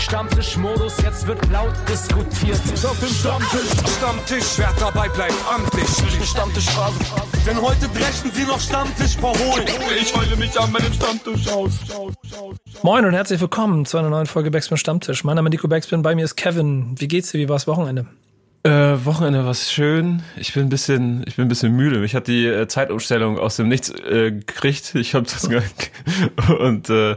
Stammtischmodus, jetzt wird laut diskutiert. Auf dem Stammtisch, Stammtisch, wer dabei bleibt, amtlich. Stammtisch Denn heute dreschen sie noch Stammtisch verholen. Ich heule mich an meinem Stammtisch aus. Moin und herzlich willkommen zu einer neuen Folge Backspin Stammtisch. Mein Name ist Nico Backspin, bei mir ist Kevin. Wie geht's dir? Wie war's Wochenende? Äh, Wochenende war schön. Ich bin ein bisschen, ich bin ein bisschen müde. Mich hat die äh, Zeitumstellung aus dem Nichts äh, gekriegt. Ich habe das und äh,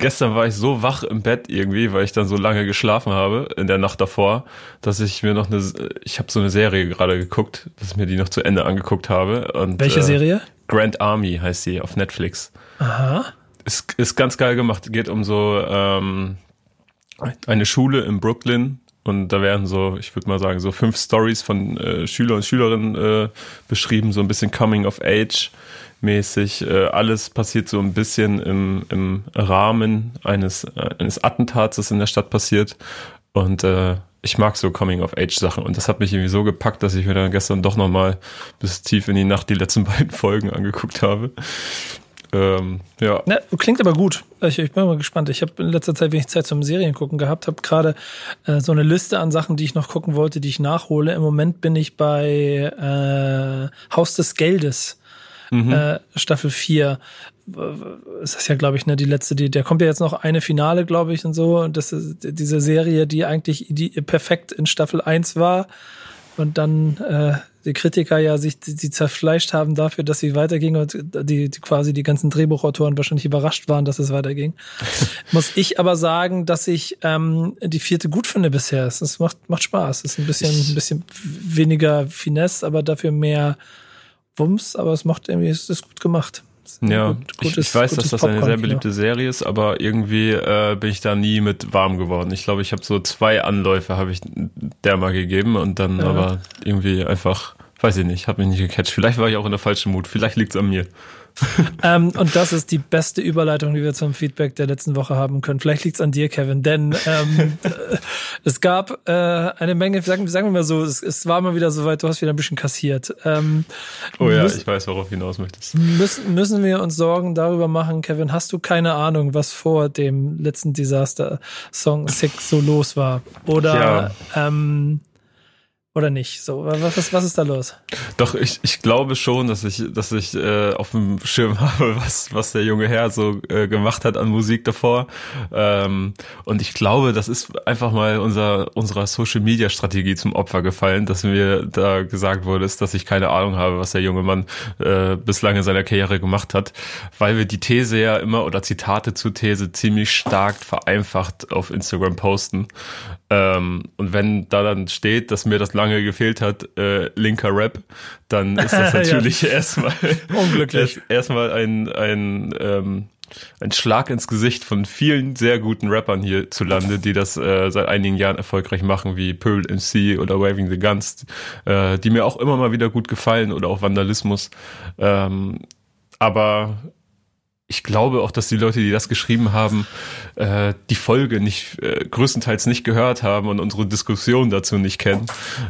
gestern war ich so wach im Bett irgendwie, weil ich dann so lange geschlafen habe in der Nacht davor, dass ich mir noch eine, ich habe so eine Serie gerade geguckt, dass ich mir die noch zu Ende angeguckt habe. Und, Welche äh, Serie? Grand Army heißt sie auf Netflix. Aha. Ist, ist ganz geil gemacht. Geht um so ähm, eine Schule in Brooklyn und da werden so, ich würde mal sagen, so fünf Stories von äh, Schüler und Schülerinnen äh, beschrieben, so ein bisschen Coming of Age mäßig. Äh, alles passiert so ein bisschen im, im Rahmen eines, äh, eines Attentats, das in der Stadt passiert. Und äh, ich mag so Coming of Age Sachen und das hat mich irgendwie so gepackt, dass ich mir dann gestern doch nochmal bis tief in die Nacht die letzten beiden Folgen angeguckt habe. Ähm, ja. Na, klingt aber gut. Ich, ich, bin mal gespannt. Ich habe in letzter Zeit wenig Zeit zum Serien gucken gehabt, habe gerade äh, so eine Liste an Sachen, die ich noch gucken wollte, die ich nachhole. Im Moment bin ich bei äh, Haus des Geldes, mhm. äh, Staffel 4. Das ist ja, glaube ich, ne, die letzte, die, der kommt ja jetzt noch eine Finale, glaube ich, und so. Und das ist diese Serie, die eigentlich die perfekt in Staffel 1 war und dann äh, die Kritiker ja sich die, die zerfleischt haben dafür, dass sie weiterging und die, die quasi die ganzen Drehbuchautoren wahrscheinlich überrascht waren, dass es weiterging. Muss ich aber sagen, dass ich ähm, die vierte gut finde bisher. Es macht, macht Spaß. Es ist ein bisschen, ein bisschen weniger Finesse, aber dafür mehr Wumms, aber es macht irgendwie, es ist gut gemacht. Ja, gut, gutes, ich, ich, weiß, dass das eine sehr beliebte Serie ist, aber irgendwie äh, bin ich da nie mit warm geworden. Ich glaube, ich habe so zwei Anläufe habe ich der mal gegeben und dann ja. aber irgendwie einfach, weiß ich nicht, habe mich nicht gecatcht. Vielleicht war ich auch in der falschen Mut. Vielleicht liegt's an mir. ähm, und das ist die beste Überleitung, die wir zum Feedback der letzten Woche haben können. Vielleicht liegt's an dir, Kevin, denn ähm, es gab äh, eine Menge, sagen, sagen wir mal so, es, es, war mal wieder soweit, du hast wieder ein bisschen kassiert. Ähm, oh ja, müssen, ich weiß, worauf du hinaus möchtest. Müssen, müssen wir uns Sorgen darüber machen, Kevin, hast du keine Ahnung, was vor dem letzten Desaster-Song Sick so los war? Oder ja. ähm, oder nicht? So, was, was, was ist da los? Doch, ich, ich glaube schon, dass ich, dass ich äh, auf dem Schirm habe, was, was der junge Herr so äh, gemacht hat an Musik davor. Ähm, und ich glaube, das ist einfach mal unser, unserer Social Media Strategie zum Opfer gefallen, dass mir da gesagt wurde, ist, dass ich keine Ahnung habe, was der junge Mann äh, bislang in seiner Karriere gemacht hat, weil wir die These ja immer oder Zitate zur These ziemlich stark vereinfacht auf Instagram posten. Ähm, und wenn da dann steht, dass mir das lange gefehlt hat, äh, linker Rap, dann ist das natürlich ja. erstmal unglücklich. erstmal ein, ein, ähm, ein Schlag ins Gesicht von vielen sehr guten Rappern hierzulande, die das äh, seit einigen Jahren erfolgreich machen, wie Pearl MC oder Waving the Guns, äh, die mir auch immer mal wieder gut gefallen oder auch Vandalismus. Ähm, aber ich glaube auch, dass die Leute, die das geschrieben haben, äh, die Folge nicht äh, größtenteils nicht gehört haben und unsere Diskussion dazu nicht kennen.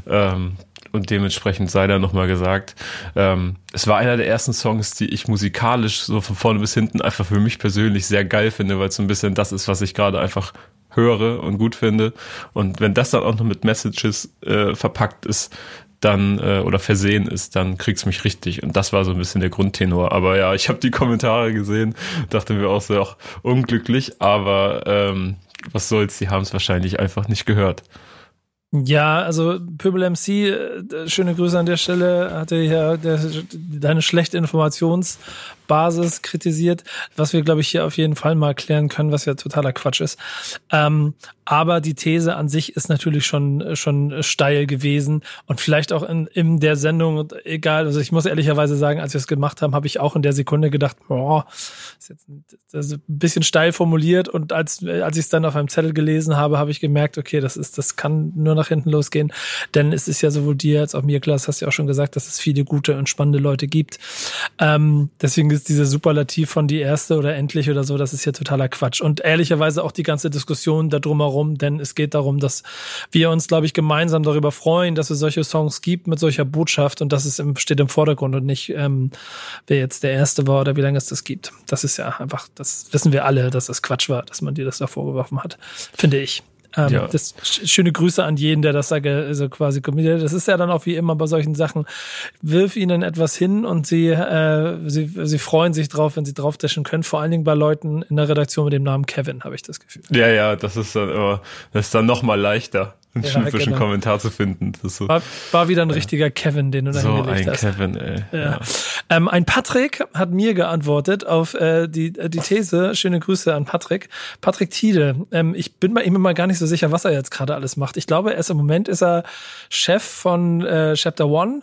Ähm, und dementsprechend sei da nochmal gesagt, ähm, es war einer der ersten Songs, die ich musikalisch so von vorne bis hinten einfach für mich persönlich sehr geil finde, weil es so ein bisschen das ist, was ich gerade einfach höre und gut finde. Und wenn das dann auch noch mit Messages äh, verpackt ist, dann äh, oder versehen ist, dann kriegt's mich richtig. Und das war so ein bisschen der Grundtenor. Aber ja, ich habe die Kommentare gesehen, dachte mir auch so, auch unglücklich, aber ähm, was soll's, die haben es wahrscheinlich einfach nicht gehört. Ja, also Pöbel MC, äh, schöne Grüße an der Stelle, hatte ja deine schlechte Informationsbasis kritisiert, was wir, glaube ich, hier auf jeden Fall mal klären können, was ja totaler Quatsch ist. Ähm, aber die These an sich ist natürlich schon, schon steil gewesen und vielleicht auch in, in der Sendung, egal, also ich muss ehrlicherweise sagen, als wir es gemacht haben, habe ich auch in der Sekunde gedacht, boah, ist jetzt das ist ein bisschen steil formuliert und als, als ich es dann auf einem Zettel gelesen habe, habe ich gemerkt, okay, das ist, das kann nur nach hinten losgehen, denn es ist ja sowohl dir als auch mir klar, das hast du ja auch schon gesagt, dass es viele gute und spannende Leute gibt. Ähm, deswegen dieses, diese Superlativ von die erste oder endlich oder so, das ist ja totaler Quatsch. Und ehrlicherweise auch die ganze Diskussion da drumherum, denn es geht darum, dass wir uns, glaube ich, gemeinsam darüber freuen, dass es solche Songs gibt mit solcher Botschaft und das im, steht im Vordergrund und nicht, ähm, wer jetzt der Erste war oder wie lange es das gibt. Das ist ja einfach, das wissen wir alle, dass das Quatsch war, dass man dir das da vorgeworfen hat, finde ich. Ähm, ja. das, schöne Grüße an jeden, der das sage, also quasi kommentiert. Das ist ja dann auch wie immer bei solchen Sachen. Wirf ihnen etwas hin und sie, äh, sie, sie freuen sich drauf, wenn sie draufdashen können. Vor allen Dingen bei Leuten in der Redaktion mit dem Namen Kevin, habe ich das Gefühl. Ja, ja, das ist dann immer, das ist dann noch mal leichter einen ja, typischen genau. Kommentar zu finden. So war, war, wieder ein richtiger Kevin, den du da so hingelegt ein hast. Kevin, ey. Ja. Ja. Ähm, ein Patrick hat mir geantwortet auf äh, die, die These. Schöne Grüße an Patrick. Patrick Tiede. Ähm, ich bin bei ihm immer gar nicht so sicher, was er jetzt gerade alles macht. Ich glaube, er ist im Moment ist er Chef von äh, Chapter One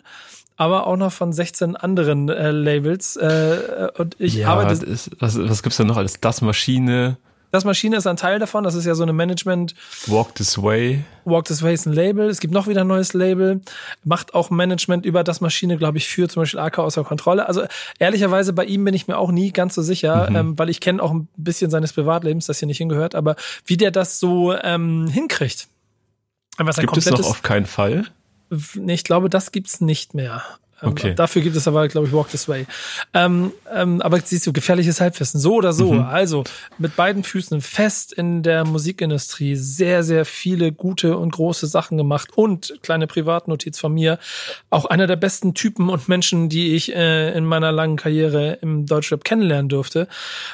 aber auch noch von 16 anderen äh, Labels. Äh, und ich ja, arbeite. Ist, was, was gibt's da noch alles? Das Maschine. Das Maschine ist ein Teil davon. Das ist ja so eine Management. Walk This Way. Walk This Way ist ein Label. Es gibt noch wieder ein neues Label. Macht auch Management über das Maschine, glaube ich, für zum Beispiel AK außer Kontrolle. Also ehrlicherweise bei ihm bin ich mir auch nie ganz so sicher, mhm. ähm, weil ich kenne auch ein bisschen seines Privatlebens, das hier nicht hingehört. Aber wie der das so ähm, hinkriegt. Was gibt es noch auf keinen Fall? Ich glaube, das gibt's nicht mehr. Ähm, okay. Dafür gibt es aber, glaube ich, Walk This Way. Ähm, ähm, aber siehst du, gefährliches Halbwissen. So oder so. Mhm. Also mit beiden Füßen fest in der Musikindustrie sehr, sehr viele gute und große Sachen gemacht. Und kleine Privatnotiz von mir, auch einer der besten Typen und Menschen, die ich äh, in meiner langen Karriere im Deutschrap kennenlernen durfte,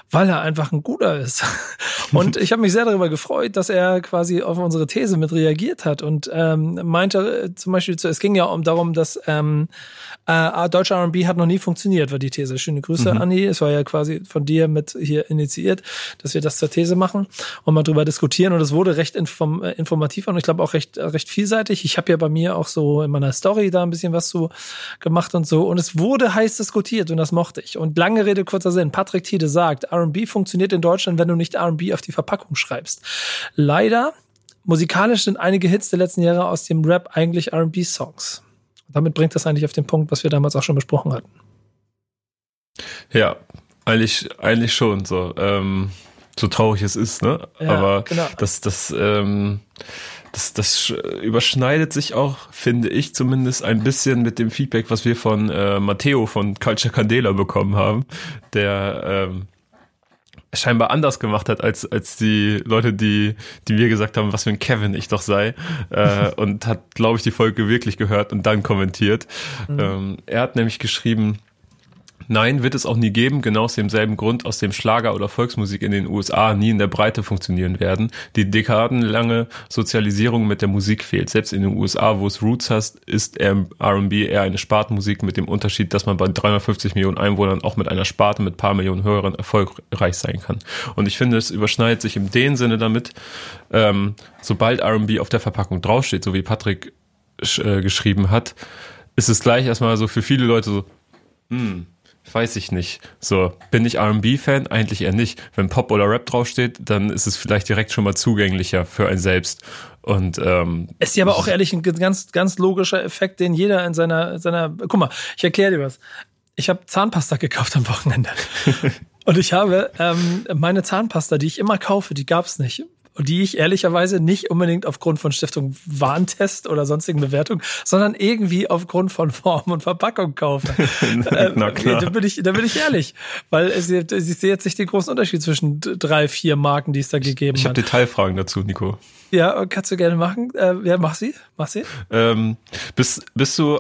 weil er einfach ein guter ist. und ich habe mich sehr darüber gefreut, dass er quasi auf unsere These mit reagiert hat und ähm, meinte äh, zum Beispiel, es ging ja um darum, dass ähm, äh, deutscher R&B hat noch nie funktioniert, war die These. Schöne Grüße, mhm. Anni. Es war ja quasi von dir mit hier initiiert, dass wir das zur These machen und mal drüber diskutieren. Und es wurde recht inform äh, informativ und ich glaube auch recht, recht vielseitig. Ich habe ja bei mir auch so in meiner Story da ein bisschen was so gemacht und so. Und es wurde heiß diskutiert und das mochte ich. Und lange Rede, kurzer Sinn. Patrick Tiede sagt, R&B funktioniert in Deutschland, wenn du nicht R&B auf die Verpackung schreibst. Leider musikalisch sind einige Hits der letzten Jahre aus dem Rap eigentlich R&B-Songs damit bringt das eigentlich auf den Punkt, was wir damals auch schon besprochen hatten. Ja, eigentlich, eigentlich schon so. Ähm, so traurig es ist, ne? Ja, Aber genau. das, das, ähm, das, das überschneidet sich auch, finde ich zumindest, ein bisschen mit dem Feedback, was wir von äh, Matteo von Culture Candela bekommen haben, der ähm, scheinbar anders gemacht hat als als die Leute, die die mir gesagt haben, was für ein Kevin ich doch sei äh, und hat, glaube ich, die Folge wirklich gehört und dann kommentiert. Mhm. Ähm, er hat nämlich geschrieben, Nein, wird es auch nie geben, genau aus demselben Grund, aus dem Schlager oder Volksmusik in den USA nie in der Breite funktionieren werden. Die dekadenlange Sozialisierung mit der Musik fehlt. Selbst in den USA, wo es Roots hast, ist R&B eher eine Spartenmusik mit dem Unterschied, dass man bei 350 Millionen Einwohnern auch mit einer Sparte mit paar Millionen Hörern erfolgreich sein kann. Und ich finde, es überschneidet sich in dem Sinne damit, ähm, sobald R&B auf der Verpackung draufsteht, so wie Patrick äh, geschrieben hat, ist es gleich erstmal so für viele Leute so, hm, weiß ich nicht. So, bin ich RB-Fan? Eigentlich eher nicht. Wenn Pop oder Rap draufsteht, dann ist es vielleicht direkt schon mal zugänglicher für einen selbst. Und ähm, ist ja aber auch ehrlich ein ganz, ganz logischer Effekt, den jeder in seiner, seiner. Guck mal, ich erkläre dir was. Ich habe Zahnpasta gekauft am Wochenende. Und ich habe ähm, meine Zahnpasta, die ich immer kaufe, die gab's nicht und die ich ehrlicherweise nicht unbedingt aufgrund von Stiftung Warntest oder sonstigen Bewertung, sondern irgendwie aufgrund von Form und Verpackung kaufe. Na ähm, klar. Da bin ich, da bin ich ehrlich, weil ich sehe jetzt nicht den großen Unterschied zwischen drei, vier Marken, die es da gegeben ich hat. Ich habe Detailfragen dazu, Nico. Ja, kannst du gerne machen. Äh, ja, mach sie, mach sie. Ähm, bist, bist du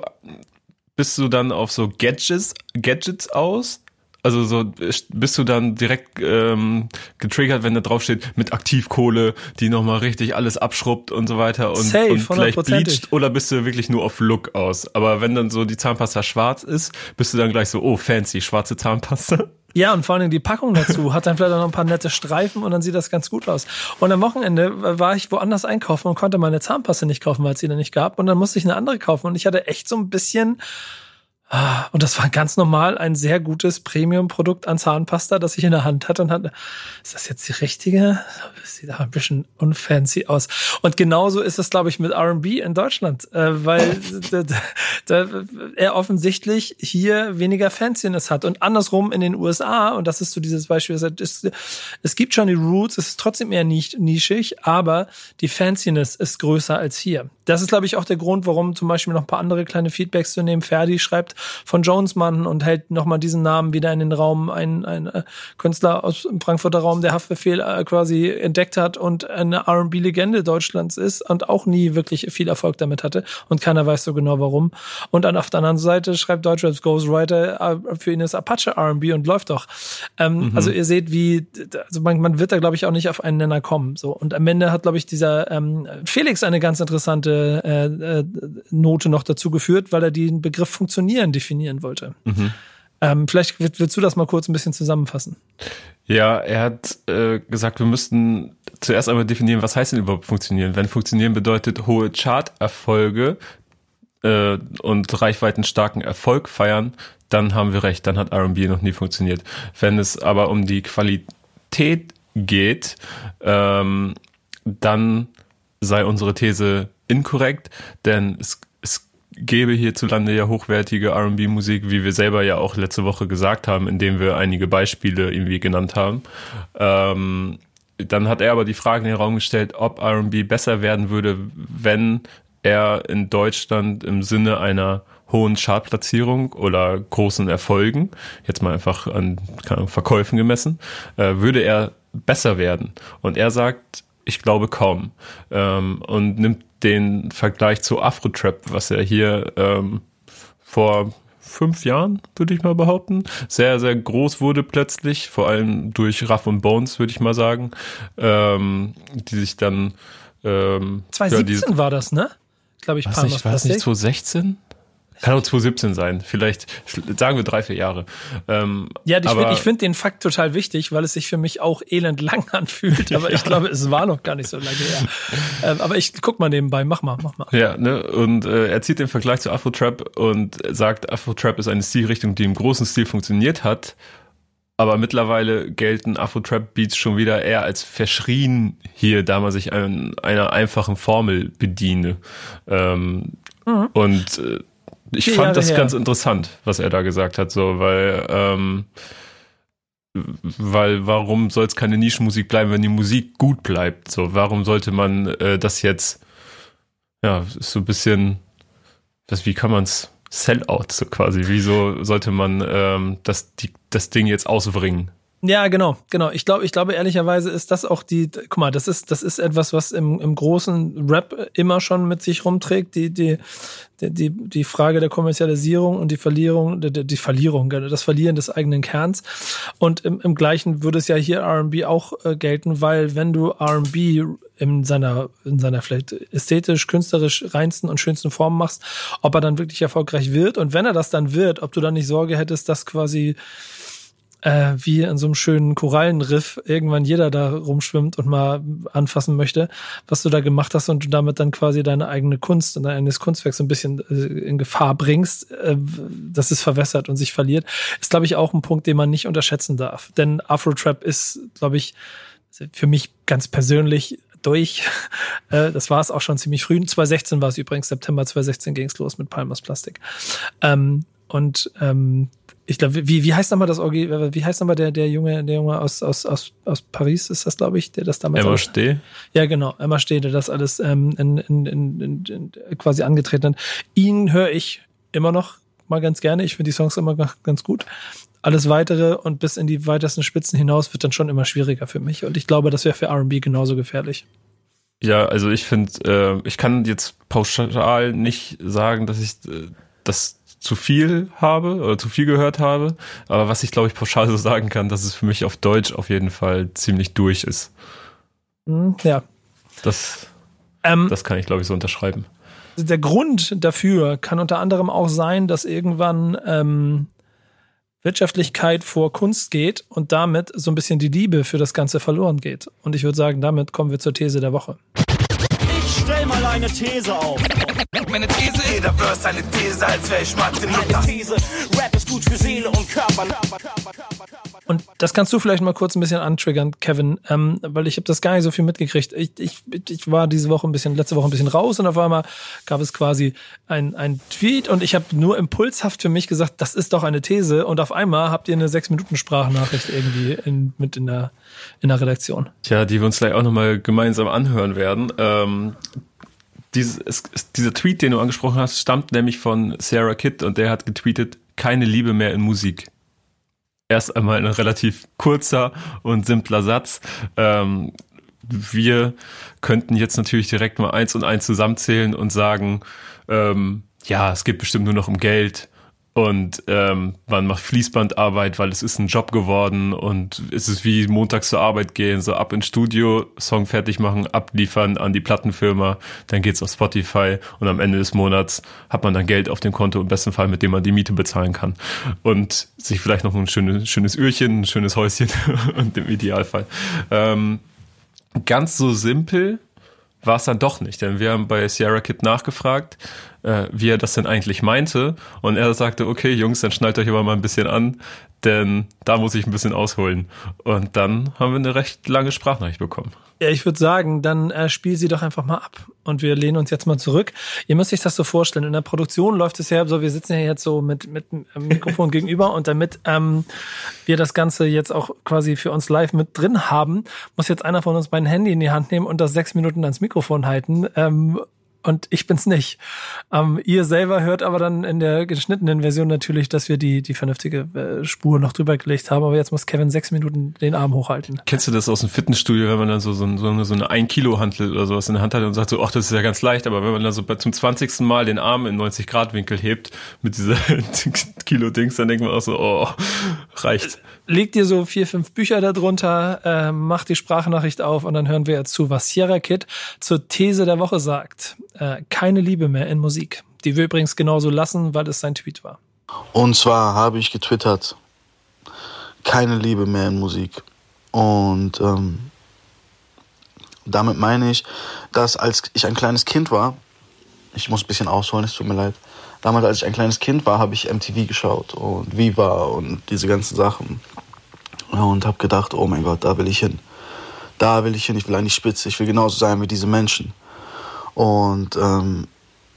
bist du dann auf so Gadgets, Gadgets aus? Also so bist du dann direkt ähm, getriggert, wenn da draufsteht mit Aktivkohle, die nochmal richtig alles abschrubbt und so weiter und, Safe, und vielleicht bleacht oder bist du wirklich nur auf Look aus? Aber wenn dann so die Zahnpasta schwarz ist, bist du dann gleich so, oh fancy, schwarze Zahnpasta. Ja, und vor allem die Packung dazu hat dann vielleicht auch noch ein paar nette Streifen und dann sieht das ganz gut aus. Und am Wochenende war ich woanders einkaufen und konnte meine Zahnpasta nicht kaufen, weil es sie dann nicht gab. Und dann musste ich eine andere kaufen. Und ich hatte echt so ein bisschen und das war ganz normal ein sehr gutes Premium-Produkt an Zahnpasta, das ich in der Hand hatte und hatte, ist das jetzt die richtige? Das sieht aber ein bisschen unfancy aus. Und genauso ist es, glaube ich, mit R&B in Deutschland, äh, weil er offensichtlich hier weniger Fanciness hat und andersrum in den USA, und das ist so dieses Beispiel, es, es gibt schon die Roots, es ist trotzdem eher nicht nischig, aber die Fanciness ist größer als hier. Das ist, glaube ich, auch der Grund, warum zum Beispiel noch ein paar andere kleine Feedbacks zu nehmen. Ferdi schreibt, von Jonesmann und hält nochmal diesen Namen wieder in den Raum. Ein, ein äh, Künstler aus dem Frankfurter Raum, der Haftbefehl äh, quasi entdeckt hat und eine R&B-Legende Deutschlands ist und auch nie wirklich viel Erfolg damit hatte und keiner weiß so genau warum. Und dann auf der anderen Seite schreibt Deutschlands Ghostwriter, äh, für ihn ist Apache R&B und läuft doch. Ähm, mhm. Also ihr seht, wie, also man, man wird da glaube ich auch nicht auf einen Nenner kommen. So und am Ende hat glaube ich dieser ähm, Felix eine ganz interessante äh, äh, Note noch dazu geführt, weil er den Begriff funktionieren definieren wollte. Mhm. Ähm, vielleicht willst du das mal kurz ein bisschen zusammenfassen. Ja, er hat äh, gesagt, wir müssten zuerst einmal definieren, was heißt denn überhaupt funktionieren. Wenn funktionieren bedeutet hohe Charterfolge äh, und reichweitenstarken Erfolg feiern, dann haben wir recht, dann hat R&B noch nie funktioniert. Wenn es aber um die Qualität geht, ähm, dann sei unsere These inkorrekt, denn es, es gäbe hierzulande ja hochwertige RB-Musik, wie wir selber ja auch letzte Woche gesagt haben, indem wir einige Beispiele irgendwie genannt haben. Ähm, dann hat er aber die Frage in den Raum gestellt, ob RB besser werden würde, wenn er in Deutschland im Sinne einer hohen Chartplatzierung oder großen Erfolgen, jetzt mal einfach an Ahnung, Verkäufen gemessen, äh, würde er besser werden. Und er sagt, ich glaube kaum. Ähm, und nimmt den Vergleich zu Afro-Trap, was er hier ähm, vor fünf Jahren, würde ich mal behaupten, sehr, sehr groß wurde plötzlich, vor allem durch Ruff und Bones, würde ich mal sagen, ähm, die sich dann ähm, 2017 ja, war das, ne? Glaube ich, war das nicht 2016? Kann auch 2017 sein, vielleicht sagen wir drei, vier Jahre. Ähm, ja, ich finde find den Fakt total wichtig, weil es sich für mich auch elend lang anfühlt, aber ja. ich glaube, es war noch gar nicht so lange her. ähm, aber ich guck mal nebenbei, mach mal, mach mal. Ja, ne, und äh, er zieht den Vergleich zu Afro-Trap und sagt, Afro-Trap ist eine Stilrichtung, die im großen Stil funktioniert hat, aber mittlerweile gelten Afro-Trap-Beats schon wieder eher als verschrien hier, da man sich an einer einfachen Formel bediene. Ähm, mhm. Und äh, ich fand Jahre das her. ganz interessant, was er da gesagt hat, so, weil, ähm, weil warum soll es keine Nischenmusik bleiben, wenn die Musik gut bleibt? So, warum sollte man äh, das jetzt, ja, ist so ein bisschen, das, wie kann man es Sellout so quasi? Wieso sollte man ähm, das, die, das Ding jetzt ausbringen? Ja, genau, genau. Ich glaube, ich glaube ehrlicherweise ist das auch die, guck mal, das ist, das ist etwas, was im, im großen Rap immer schon mit sich rumträgt, die, die, die, die Frage der Kommerzialisierung und die Verlierung, die, die Verlierung, das Verlieren des eigenen Kerns. Und im, im gleichen würde es ja hier R&B auch äh, gelten, weil wenn du R&B in seiner, in seiner vielleicht ästhetisch, künstlerisch reinsten und schönsten Form machst, ob er dann wirklich erfolgreich wird und wenn er das dann wird, ob du dann nicht Sorge hättest, dass quasi äh, wie in so einem schönen Korallenriff irgendwann jeder da rumschwimmt und mal anfassen möchte, was du da gemacht hast und du damit dann quasi deine eigene Kunst und dein eigenes Kunstwerk so ein bisschen äh, in Gefahr bringst, äh, dass es verwässert und sich verliert, ist, glaube ich, auch ein Punkt, den man nicht unterschätzen darf. Denn Afro-Trap ist, glaube ich, für mich ganz persönlich durch. Äh, das war es auch schon ziemlich früh. 2016 war es übrigens, September 2016 ging es los mit Palmas Plastik. Ähm, und ähm, ich glaube, wie, wie heißt nochmal das Orgi, wie heißt nochmal der, der Junge, der Junge aus, aus, aus, aus Paris ist das, glaube ich, der das damals. Emma Steh? Ja, genau, Emma Steh, der das alles ähm, in, in, in, in, in, quasi angetreten hat. Ihn höre ich immer noch mal ganz gerne. Ich finde die Songs immer ganz gut. Alles weitere und bis in die weitesten Spitzen hinaus wird dann schon immer schwieriger für mich. Und ich glaube, das wäre für RB genauso gefährlich. Ja, also ich finde, äh, ich kann jetzt pauschal nicht sagen, dass ich äh, das zu viel habe oder zu viel gehört habe. Aber was ich glaube ich pauschal so sagen kann, dass es für mich auf Deutsch auf jeden Fall ziemlich durch ist. Hm, ja. Das, ähm, das kann ich glaube ich so unterschreiben. Der Grund dafür kann unter anderem auch sein, dass irgendwann ähm, Wirtschaftlichkeit vor Kunst geht und damit so ein bisschen die Liebe für das Ganze verloren geht. Und ich würde sagen, damit kommen wir zur These der Woche. Ich stell mal eine These auf. Meine These jeder Verse eine These, als wäre ich Martin Luther. These, Rap ist gut für Seele und Körper. Und das kannst du vielleicht mal kurz ein bisschen antriggern, Kevin, ähm, weil ich habe das gar nicht so viel mitgekriegt. Ich, ich, ich war diese Woche ein bisschen, letzte Woche ein bisschen raus und auf einmal gab es quasi ein, ein Tweet und ich habe nur impulshaft für mich gesagt, das ist doch eine These und auf einmal habt ihr eine sechs Minuten Sprachnachricht irgendwie in, mit in der, in der Redaktion. Ja, die wir uns gleich auch nochmal gemeinsam anhören werden. Ähm, dieses, dieser Tweet, den du angesprochen hast, stammt nämlich von Sarah Kidd und der hat getweetet, keine Liebe mehr in Musik. Erst einmal ein relativ kurzer und simpler Satz. Ähm, wir könnten jetzt natürlich direkt mal eins und eins zusammenzählen und sagen, ähm, ja, es geht bestimmt nur noch um Geld, und ähm, man macht Fließbandarbeit, weil es ist ein Job geworden und es ist wie montags zur Arbeit gehen, so ab ins Studio, Song fertig machen, abliefern an die Plattenfirma, dann geht's auf Spotify und am Ende des Monats hat man dann Geld auf dem Konto, im besten Fall, mit dem man die Miete bezahlen kann und sich vielleicht noch ein schönes, schönes Öhrchen, ein schönes Häuschen und im Idealfall. Ähm, ganz so simpel war es dann doch nicht, denn wir haben bei Sierra Kid nachgefragt, äh, wie er das denn eigentlich meinte. Und er sagte, okay, Jungs, dann schnallt euch aber mal ein bisschen an, denn da muss ich ein bisschen ausholen. Und dann haben wir eine recht lange Sprachnachricht bekommen. Ja, ich würde sagen, dann äh, spiel sie doch einfach mal ab. Und wir lehnen uns jetzt mal zurück. Ihr müsst euch das so vorstellen. In der Produktion läuft es ja so, wir sitzen ja jetzt so mit, mit einem Mikrofon gegenüber und damit ähm, wir das Ganze jetzt auch quasi für uns live mit drin haben, muss jetzt einer von uns mein Handy in die Hand nehmen und das sechs Minuten ans Mikrofon halten. Ähm, und ich bin's nicht. Ähm, ihr selber hört aber dann in der geschnittenen Version natürlich, dass wir die, die vernünftige äh, Spur noch drüber gelegt haben. Aber jetzt muss Kevin sechs Minuten den Arm hochhalten. Kennst du das aus dem Fitnessstudio, wenn man dann so, so, so so eine 1 Kilo Hantel oder sowas in der Hand hat und sagt so, ach, das ist ja ganz leicht. Aber wenn man dann so zum 20. Mal den Arm in 90 Grad Winkel hebt mit dieser Kilo Dings, dann denkt man auch so, oh, reicht leg dir so vier, fünf Bücher darunter, äh, mach die Sprachnachricht auf und dann hören wir jetzt zu, was Sierra Kid zur These der Woche sagt. Äh, keine Liebe mehr in Musik. Die wir übrigens genauso lassen, weil es sein Tweet war. Und zwar habe ich getwittert, keine Liebe mehr in Musik. Und ähm, damit meine ich, dass als ich ein kleines Kind war, ich muss ein bisschen ausholen, es tut mir leid, damals, als ich ein kleines Kind war, habe ich MTV geschaut und Viva und diese ganzen Sachen. Und habe gedacht, oh mein Gott, da will ich hin. Da will ich hin, ich will eigentlich spitze, ich will genauso sein wie diese Menschen. Und ähm,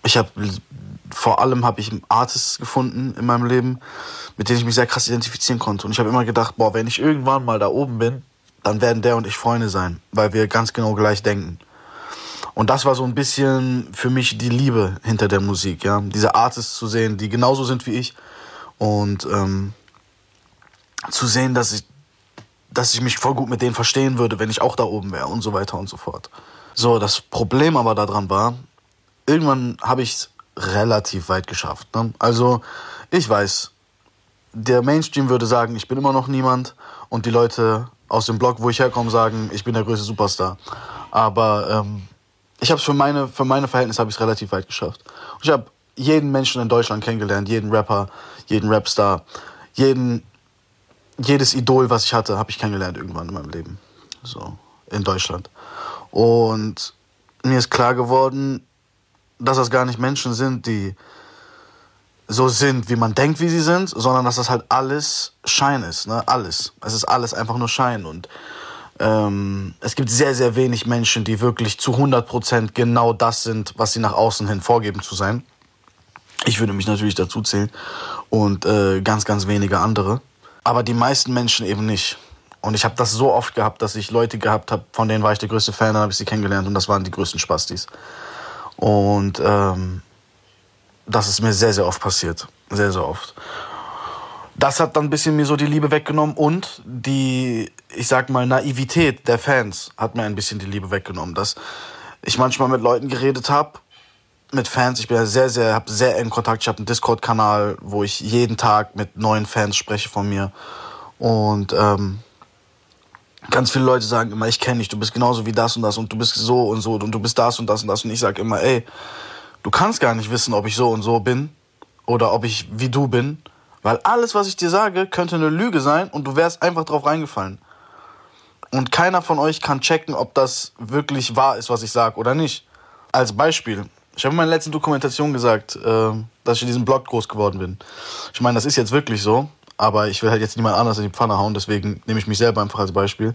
ich habe vor allem habe ich Artists gefunden in meinem Leben, mit denen ich mich sehr krass identifizieren konnte. Und ich habe immer gedacht, boah, wenn ich irgendwann mal da oben bin, dann werden der und ich Freunde sein, weil wir ganz genau gleich denken. Und das war so ein bisschen für mich die Liebe hinter der Musik, ja. Diese Artists zu sehen, die genauso sind wie ich. Und ähm, zu sehen, dass ich, dass ich mich voll gut mit denen verstehen würde, wenn ich auch da oben wäre und so weiter und so fort. So, das Problem aber daran war, irgendwann habe ich es relativ weit geschafft. Ne? Also, ich weiß, der Mainstream würde sagen, ich bin immer noch niemand und die Leute aus dem Blog, wo ich herkomme, sagen, ich bin der größte Superstar. Aber ähm, ich habe es für meine, für meine Verhältnisse habe ich es relativ weit geschafft. Ich habe jeden Menschen in Deutschland kennengelernt, jeden Rapper, jeden Rapstar, jeden, jedes Idol, was ich hatte, habe ich kennengelernt irgendwann in meinem Leben. So, in Deutschland. Und mir ist klar geworden, dass das gar nicht Menschen sind, die so sind, wie man denkt, wie sie sind, sondern dass das halt alles Schein ist, ne? Alles. Es ist alles einfach nur Schein und ähm, es gibt sehr, sehr wenig Menschen, die wirklich zu 100% genau das sind, was sie nach außen hin vorgeben zu sein. Ich würde mich natürlich dazu zählen und äh, ganz, ganz wenige andere. Aber die meisten Menschen eben nicht. Und ich habe das so oft gehabt, dass ich Leute gehabt habe, von denen war ich der größte Fan, dann habe ich sie kennengelernt und das waren die größten Spastis. Und ähm, das ist mir sehr, sehr oft passiert. Sehr, sehr oft das hat dann ein bisschen mir so die Liebe weggenommen und die, ich sag mal, Naivität der Fans hat mir ein bisschen die Liebe weggenommen. Dass ich manchmal mit Leuten geredet habe, mit Fans, ich bin ja sehr, sehr, habe sehr engen Kontakt. Ich habe einen Discord-Kanal, wo ich jeden Tag mit neuen Fans spreche von mir. Und ähm, ganz viele Leute sagen immer, ich kenne dich, du bist genauso wie das und das und du bist so und so und du bist das und das und das. Und ich sage immer, ey, du kannst gar nicht wissen, ob ich so und so bin oder ob ich wie du bin weil alles, was ich dir sage, könnte eine Lüge sein und du wärst einfach drauf reingefallen. Und keiner von euch kann checken, ob das wirklich wahr ist, was ich sage oder nicht. Als Beispiel, Ich habe in meiner letzten Dokumentation gesagt, äh, dass ich in diesem Blog groß geworden bin. Ich meine, das ist jetzt wirklich so, aber ich will halt jetzt niemand anders in die Pfanne hauen, deswegen nehme ich mich selber einfach als Beispiel.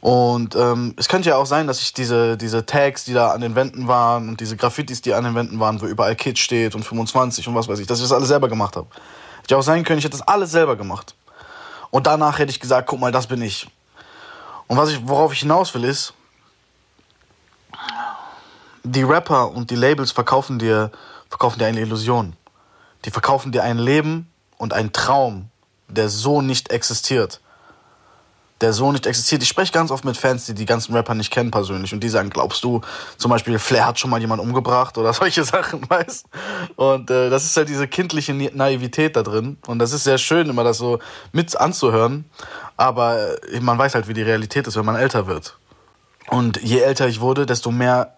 Und ähm, es könnte ja auch sein, dass ich diese, diese Tags, die da an den Wänden waren und diese Graffitis, die an den Wänden waren, wo überall Kids steht und 25 und was weiß ich, dass ich das alles selber gemacht habe. Hätte auch sein können, ich hätte das alles selber gemacht. Und danach hätte ich gesagt, guck mal, das bin ich. Und was ich, worauf ich hinaus will, ist, die Rapper und die Labels verkaufen dir, verkaufen dir eine Illusion. Die verkaufen dir ein Leben und einen Traum, der so nicht existiert. Der so nicht existiert. Ich spreche ganz oft mit Fans, die die ganzen Rapper nicht kennen persönlich und die sagen, glaubst du, zum Beispiel Flair hat schon mal jemand umgebracht oder solche Sachen, weißt? Und äh, das ist halt diese kindliche Naivität da drin und das ist sehr schön, immer das so mit anzuhören, aber äh, man weiß halt, wie die Realität ist, wenn man älter wird. Und je älter ich wurde, desto mehr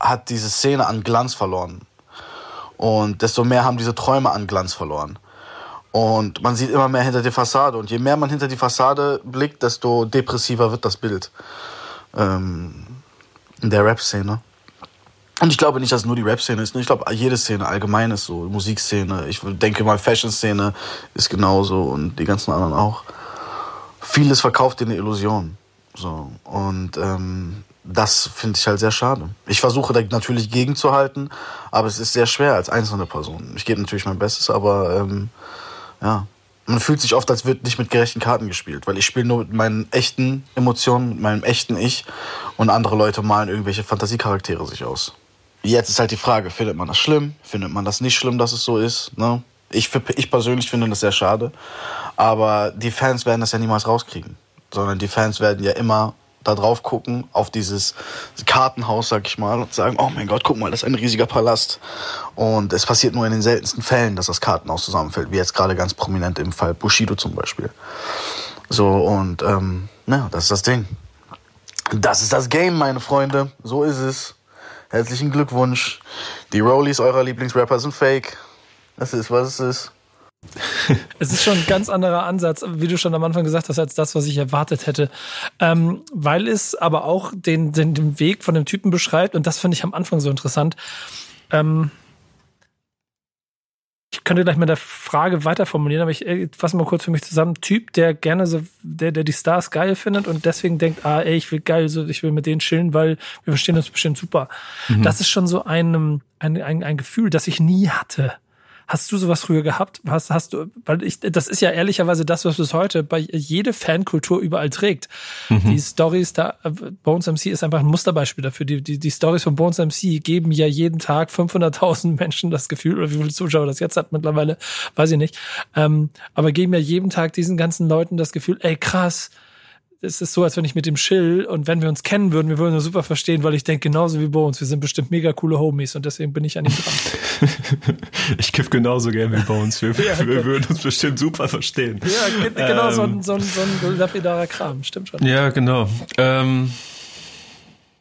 hat diese Szene an Glanz verloren. Und desto mehr haben diese Träume an Glanz verloren. Und man sieht immer mehr hinter die Fassade. Und je mehr man hinter die Fassade blickt, desto depressiver wird das Bild ähm, in der Rap-Szene. Und ich glaube nicht, dass es nur die Rap-Szene ist. Ich glaube, jede Szene allgemein ist so. Musikszene, ich denke mal, Fashion-Szene ist genauso und die ganzen anderen auch. Vieles verkauft dir eine Illusion. So. Und ähm, das finde ich halt sehr schade. Ich versuche da natürlich gegenzuhalten, aber es ist sehr schwer als einzelne Person. Ich gebe natürlich mein Bestes, aber ähm, ja, man fühlt sich oft, als wird nicht mit gerechten Karten gespielt, weil ich spiele nur mit meinen echten Emotionen, mit meinem echten Ich und andere Leute malen irgendwelche Fantasiecharaktere sich aus. Jetzt ist halt die Frage, findet man das schlimm? Findet man das nicht schlimm, dass es so ist? Ne? Ich, ich persönlich finde das sehr schade, aber die Fans werden das ja niemals rauskriegen, sondern die Fans werden ja immer da drauf gucken, auf dieses Kartenhaus, sag ich mal, und sagen, oh mein Gott, guck mal, das ist ein riesiger Palast. Und es passiert nur in den seltensten Fällen, dass das Kartenhaus zusammenfällt, wie jetzt gerade ganz prominent im Fall Bushido zum Beispiel. So, und ähm, ja, das ist das Ding. Das ist das Game, meine Freunde. So ist es. Herzlichen Glückwunsch. Die Rollies eurer Lieblingsrapper sind fake. Das ist, was es ist. Es ist schon ein ganz anderer Ansatz, wie du schon am Anfang gesagt hast, als das, was ich erwartet hätte. Ähm, weil es aber auch den, den, den Weg von dem Typen beschreibt, und das finde ich am Anfang so interessant. Ähm, ich könnte gleich mal der Frage weiter formulieren, aber ich äh, fasse mal kurz für mich zusammen. Typ, der gerne so, der, der die Stars geil findet und deswegen denkt, ah, ey, ich will geil, so, ich will mit denen chillen, weil wir verstehen uns bestimmt super. Mhm. Das ist schon so ein, ein, ein, ein Gefühl, das ich nie hatte. Hast du sowas früher gehabt? Hast, hast du, weil ich, das ist ja ehrlicherweise das, was bis heute bei jede Fankultur überall trägt. Mhm. Die Stories da, Bones MC ist einfach ein Musterbeispiel dafür. Die, die, die Stories von Bones MC geben ja jeden Tag 500.000 Menschen das Gefühl, oder wie viele Zuschauer das jetzt hat mittlerweile, weiß ich nicht. Ähm, aber geben ja jeden Tag diesen ganzen Leuten das Gefühl, ey krass, es ist so, als wenn ich mit dem chill und wenn wir uns kennen würden, wir würden uns super verstehen, weil ich denke genauso wie Bones, wir sind bestimmt mega coole Homies und deswegen bin ich an ihm dran. ich kiff genauso gern wie Bones, wir, ja, wir würden uns bestimmt super verstehen. Ja, genau ähm, so, ein, so, ein, so ein lapidarer Kram, stimmt schon. Ja, genau. Ähm,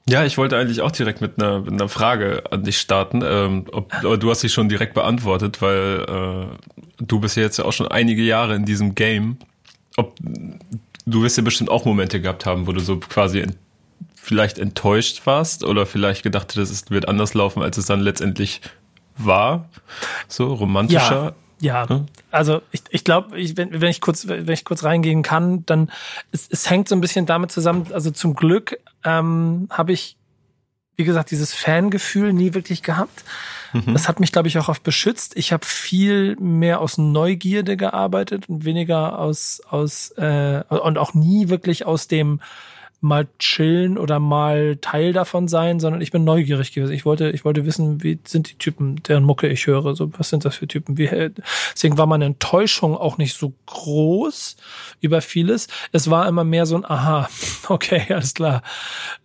ja, ich wollte eigentlich auch direkt mit einer, mit einer Frage an dich starten. Ähm, ob, aber du hast sie schon direkt beantwortet, weil äh, du bist ja jetzt ja auch schon einige Jahre in diesem Game. Ob du wirst ja bestimmt auch Momente gehabt haben, wo du so quasi ent vielleicht enttäuscht warst oder vielleicht gedacht hättest, es wird anders laufen, als es dann letztendlich war. So romantischer. Ja, ja. Hm? also ich, ich glaube, wenn, wenn ich kurz, wenn ich kurz reingehen kann, dann es, es hängt so ein bisschen damit zusammen. Also zum Glück ähm, habe ich, wie gesagt, dieses Fangefühl nie wirklich gehabt. Mhm. Das hat mich, glaube ich, auch oft beschützt. Ich habe viel mehr aus Neugierde gearbeitet und weniger aus, aus äh, und auch nie wirklich aus dem mal chillen oder mal Teil davon sein, sondern ich bin neugierig gewesen. Ich wollte, ich wollte wissen, wie sind die Typen, deren Mucke ich höre, so was sind das für Typen? Wie, deswegen war meine Enttäuschung auch nicht so groß über vieles. Es war immer mehr so ein Aha, okay, alles klar.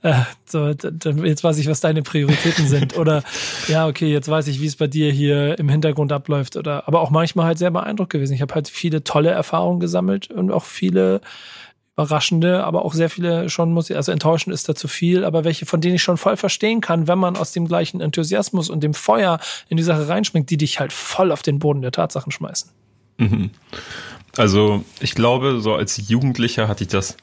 Äh, so, jetzt weiß ich, was deine Prioritäten sind. Oder ja, okay, jetzt weiß ich, wie es bei dir hier im Hintergrund abläuft. Oder aber auch manchmal halt sehr beeindruckt gewesen. Ich habe halt viele tolle Erfahrungen gesammelt und auch viele überraschende, aber auch sehr viele schon muss ich, also enttäuschend ist da zu viel, aber welche, von denen ich schon voll verstehen kann, wenn man aus dem gleichen Enthusiasmus und dem Feuer in die Sache reinspringt, die dich halt voll auf den Boden der Tatsachen schmeißen. Mhm. Also ich glaube, so als Jugendlicher hatte ich das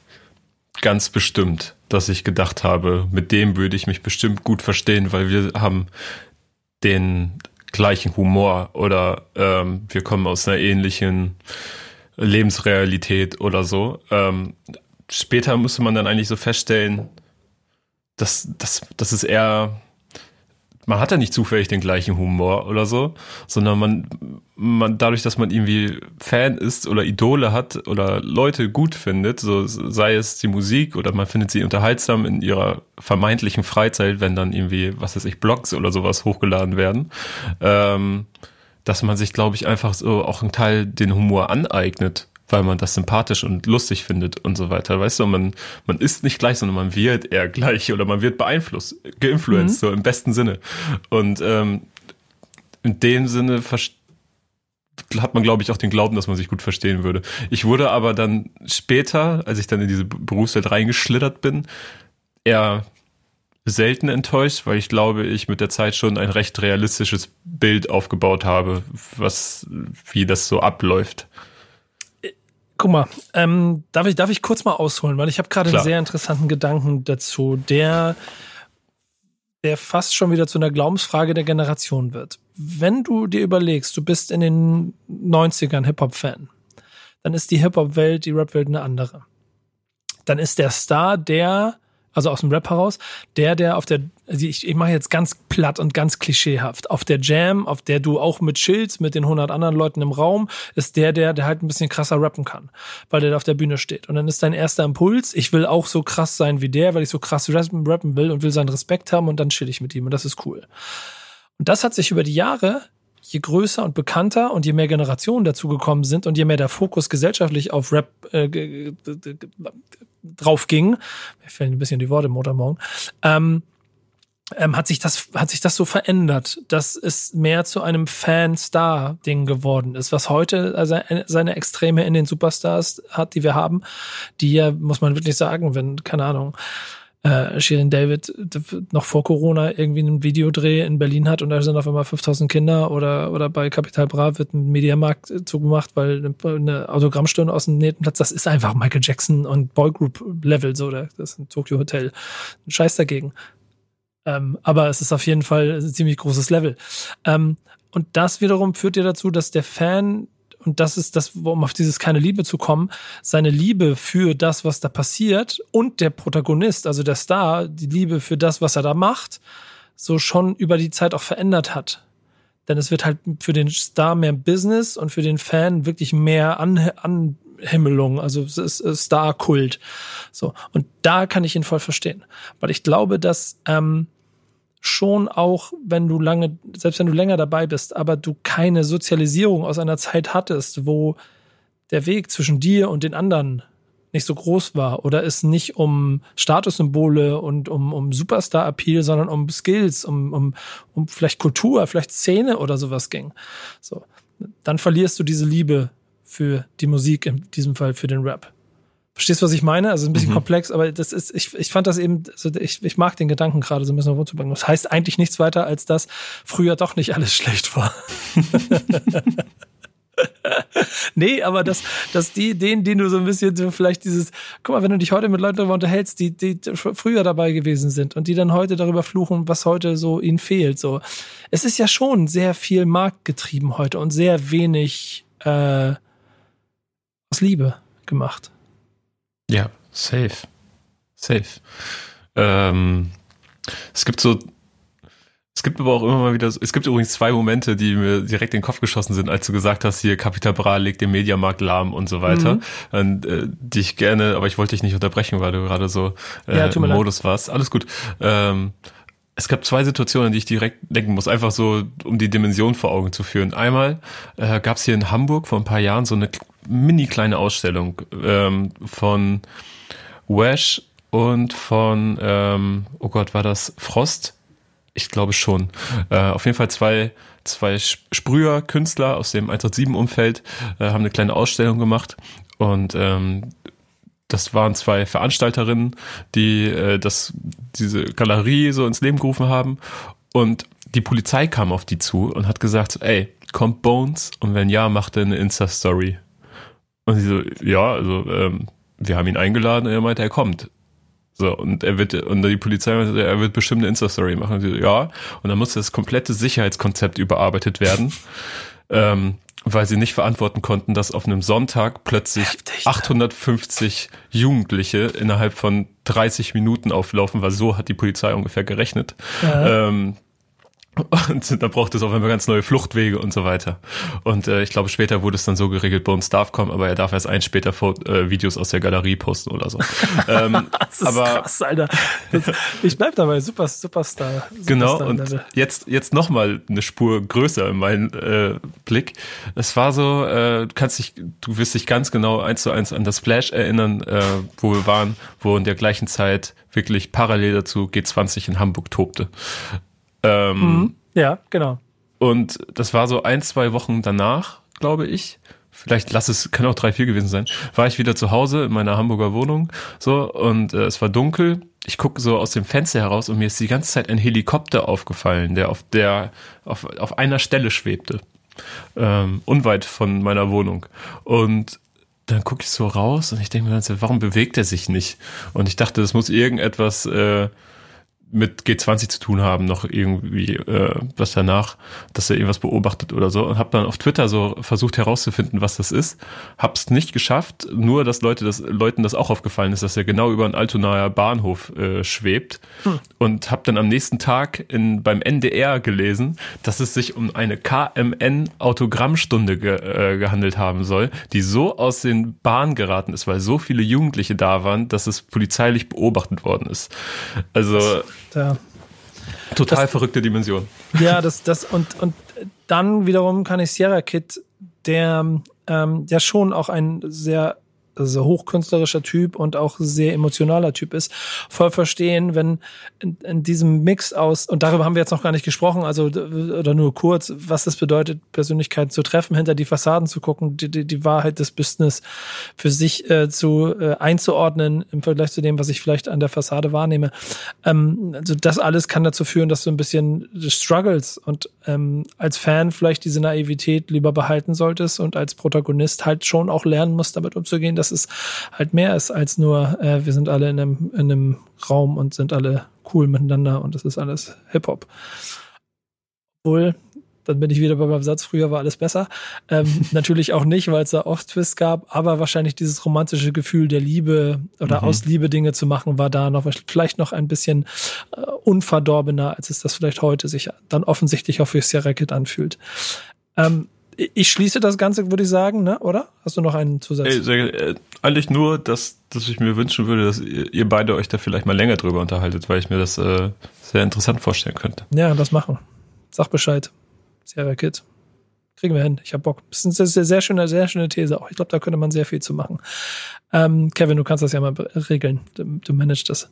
ganz bestimmt, dass ich gedacht habe, mit dem würde ich mich bestimmt gut verstehen, weil wir haben den gleichen Humor oder ähm, wir kommen aus einer ähnlichen Lebensrealität oder so. Ähm, später musste man dann eigentlich so feststellen, dass, dass, dass es eher man hat ja nicht zufällig den gleichen Humor oder so, sondern man, man dadurch, dass man irgendwie Fan ist oder Idole hat oder Leute gut findet, so sei es die Musik oder man findet sie unterhaltsam in ihrer vermeintlichen Freizeit, wenn dann irgendwie, was weiß ich, Blogs oder sowas hochgeladen werden, ähm, dass man sich, glaube ich, einfach so auch einen Teil den Humor aneignet weil man das sympathisch und lustig findet und so weiter. Weißt du, man, man ist nicht gleich, sondern man wird eher gleich oder man wird beeinflusst, geinfluenced, mhm. so im besten Sinne. Und ähm, in dem Sinne hat man, glaube ich, auch den Glauben, dass man sich gut verstehen würde. Ich wurde aber dann später, als ich dann in diese Berufswelt reingeschlittert bin, eher selten enttäuscht, weil ich glaube, ich mit der Zeit schon ein recht realistisches Bild aufgebaut habe, was, wie das so abläuft. Guck mal, ähm, darf, ich, darf ich kurz mal ausholen, weil ich habe gerade einen sehr interessanten Gedanken dazu, der, der fast schon wieder zu einer Glaubensfrage der Generation wird. Wenn du dir überlegst, du bist in den 90ern Hip-Hop-Fan, dann ist die Hip-Hop-Welt, die Rap-Welt eine andere. Dann ist der Star der also aus dem Rap heraus, der, der auf der, also ich, ich mache jetzt ganz platt und ganz klischeehaft, auf der Jam, auf der du auch mit chillst, mit den 100 anderen Leuten im Raum, ist der, der, der halt ein bisschen krasser rappen kann, weil der da auf der Bühne steht. Und dann ist dein erster Impuls, ich will auch so krass sein wie der, weil ich so krass rappen, rappen will und will seinen Respekt haben und dann chill ich mit ihm und das ist cool. Und das hat sich über die Jahre je größer und bekannter und je mehr Generationen dazugekommen sind und je mehr der Fokus gesellschaftlich auf Rap äh, drauf ging, mir fehlen ein bisschen die Worte Motormorgen, ähm, ähm, hat sich das hat sich das so verändert, dass es mehr zu einem Fan-Star-Ding geworden ist, was heute also seine Extreme in den Superstars hat, die wir haben, die ja muss man wirklich sagen, wenn keine Ahnung äh, Shirin David noch vor Corona irgendwie einen Videodreh in Berlin hat und da sind auf einmal 5000 Kinder oder, oder bei Capital Bra wird ein Mediamarkt zugemacht, weil eine Autogrammstunde aus dem Nebenplatz, das ist einfach Michael Jackson und Boygroup Level, so, das ist ein Tokyo Hotel. Scheiß dagegen. Ähm, aber es ist auf jeden Fall ein ziemlich großes Level. Ähm, und das wiederum führt dir dazu, dass der Fan und das ist das, um auf dieses keine Liebe zu kommen, seine Liebe für das, was da passiert und der Protagonist, also der Star, die Liebe für das, was er da macht, so schon über die Zeit auch verändert hat. Denn es wird halt für den Star mehr Business und für den Fan wirklich mehr An Anhimmelung, also Star-Kult. So. Und da kann ich ihn voll verstehen. Weil ich glaube, dass ähm, schon auch, wenn du lange, selbst wenn du länger dabei bist, aber du keine Sozialisierung aus einer Zeit hattest, wo der Weg zwischen dir und den anderen nicht so groß war oder es nicht um Statussymbole und um, um Superstar-Appeal, sondern um Skills, um, um, um vielleicht Kultur, vielleicht Szene oder sowas ging. So. Dann verlierst du diese Liebe für die Musik, in diesem Fall für den Rap. Verstehst du, was ich meine? Also ein bisschen mhm. komplex, aber das ist, ich, ich fand das eben, also ich, ich mag den Gedanken gerade so ein bisschen runterbringen. Das heißt eigentlich nichts weiter, als dass früher doch nicht alles schlecht war. nee, aber dass, dass die, den, den du so ein bisschen so vielleicht dieses, guck mal, wenn du dich heute mit Leuten darüber unterhältst, die, die früher dabei gewesen sind und die dann heute darüber fluchen, was heute so ihnen fehlt, so. Es ist ja schon sehr viel marktgetrieben heute und sehr wenig, äh, aus Liebe gemacht. Ja, safe. Safe. Ähm, es gibt so, es gibt aber auch immer mal wieder, es gibt übrigens zwei Momente, die mir direkt in den Kopf geschossen sind, als du gesagt hast, hier Capital Bra legt den Mediamarkt lahm und so weiter, mhm. und, äh, die ich gerne, aber ich wollte dich nicht unterbrechen, weil du gerade so äh, ja, im Modus warst. Alles gut. Ähm, es gab zwei Situationen, an die ich direkt denken muss, einfach so, um die Dimension vor Augen zu führen. Einmal äh, gab es hier in Hamburg vor ein paar Jahren so eine mini kleine Ausstellung ähm, von Wash und von, ähm, oh Gott, war das Frost? Ich glaube schon. Äh, auf jeden Fall zwei, zwei Sprüher, Künstler aus dem 187-Umfeld äh, haben eine kleine Ausstellung gemacht und ähm, das waren zwei Veranstalterinnen, die äh, das, diese Galerie so ins Leben gerufen haben und die Polizei kam auf die zu und hat gesagt, ey, kommt Bones und wenn ja, macht er eine Insta-Story. Und sie so, ja, also ähm, wir haben ihn eingeladen und er meinte, er kommt. So, und er wird, und die Polizei, er wird bestimmt eine Insta-Story machen. Und sie, ja, und dann muss das komplette Sicherheitskonzept überarbeitet werden. Ähm, weil sie nicht verantworten konnten, dass auf einem Sonntag plötzlich Heftig, 850 Jugendliche innerhalb von 30 Minuten auflaufen, weil so hat die Polizei ungefähr gerechnet. Ja. Ähm, und da braucht es auf einmal ganz neue Fluchtwege und so weiter. Und äh, ich glaube, später wurde es dann so geregelt, Bones darf kommen, aber er darf erst ein später äh, Videos aus der Galerie posten oder so. ähm, das ist aber, krass, Alter. Das, ich bleib dabei, super, Superstar. Superstar genau, und jetzt, jetzt nochmal eine Spur größer in meinem äh, Blick. Es war so, äh, du kannst dich, du wirst dich ganz genau eins zu eins an das Splash erinnern, äh, wo wir waren, wo in der gleichen Zeit wirklich parallel dazu G20 in Hamburg tobte. Ähm, mhm. Ja, genau. Und das war so ein, zwei Wochen danach, glaube ich. Vielleicht lass es, kann auch drei, vier gewesen sein. War ich wieder zu Hause in meiner Hamburger Wohnung, so, und äh, es war dunkel. Ich gucke so aus dem Fenster heraus und mir ist die ganze Zeit ein Helikopter aufgefallen, der auf der, auf, auf einer Stelle schwebte. Ähm, unweit von meiner Wohnung. Und dann gucke ich so raus und ich denke mir dann, warum bewegt er sich nicht? Und ich dachte, das muss irgendetwas äh, mit G20 zu tun haben, noch irgendwie äh, was danach, dass er irgendwas beobachtet oder so und habe dann auf Twitter so versucht herauszufinden, was das ist. Hab's nicht geschafft, nur dass Leute das Leuten das auch aufgefallen ist, dass er genau über einen Altonaer Bahnhof äh, schwebt hm. und habe dann am nächsten Tag in beim NDR gelesen, dass es sich um eine KMN Autogrammstunde ge, äh, gehandelt haben soll, die so aus den Bahnen geraten ist, weil so viele Jugendliche da waren, dass es polizeilich beobachtet worden ist. Also ja. Total das, verrückte Dimension. Ja, das, das, und, und dann wiederum kann ich Sierra Kid, der ähm, ja schon auch ein sehr also hochkünstlerischer Typ und auch sehr emotionaler Typ ist, voll verstehen, wenn in, in, diesem Mix aus, und darüber haben wir jetzt noch gar nicht gesprochen, also oder nur kurz, was es bedeutet, Persönlichkeiten zu treffen, hinter die Fassaden zu gucken, die, die, die Wahrheit des Business für sich äh, zu äh, einzuordnen im Vergleich zu dem, was ich vielleicht an der Fassade wahrnehme. Ähm, also das alles kann dazu führen, dass du ein bisschen struggles und ähm, als Fan vielleicht diese Naivität lieber behalten solltest und als Protagonist halt schon auch lernen musst, damit umzugehen, dass es halt mehr ist als nur, äh, wir sind alle in einem, in einem Raum und sind alle cool miteinander und das ist alles Hip-Hop. Obwohl, dann bin ich wieder bei meinem Satz, früher war alles besser. Ähm, natürlich auch nicht, weil es da auch Twists gab, aber wahrscheinlich dieses romantische Gefühl der Liebe oder mhm. aus Liebe Dinge zu machen, war da noch vielleicht noch ein bisschen äh, unverdorbener, als es das vielleicht heute sich dann offensichtlich auch für Sierra Kid anfühlt. Ähm, ich schließe das Ganze, würde ich sagen, ne? oder? Hast du noch einen Zusatz? Ey, sehr, äh, eigentlich nur, dass, dass ich mir wünschen würde, dass ihr, ihr, beide euch da vielleicht mal länger drüber unterhaltet, weil ich mir das äh, sehr interessant vorstellen könnte. Ja, das machen. Sag Bescheid. Sierra Kid. Kriegen wir hin. Ich hab Bock. Das ist eine sehr, sehr schöne, sehr schöne These auch. Ich glaube, da könnte man sehr viel zu machen. Ähm, Kevin, du kannst das ja mal regeln. Du, du managst das.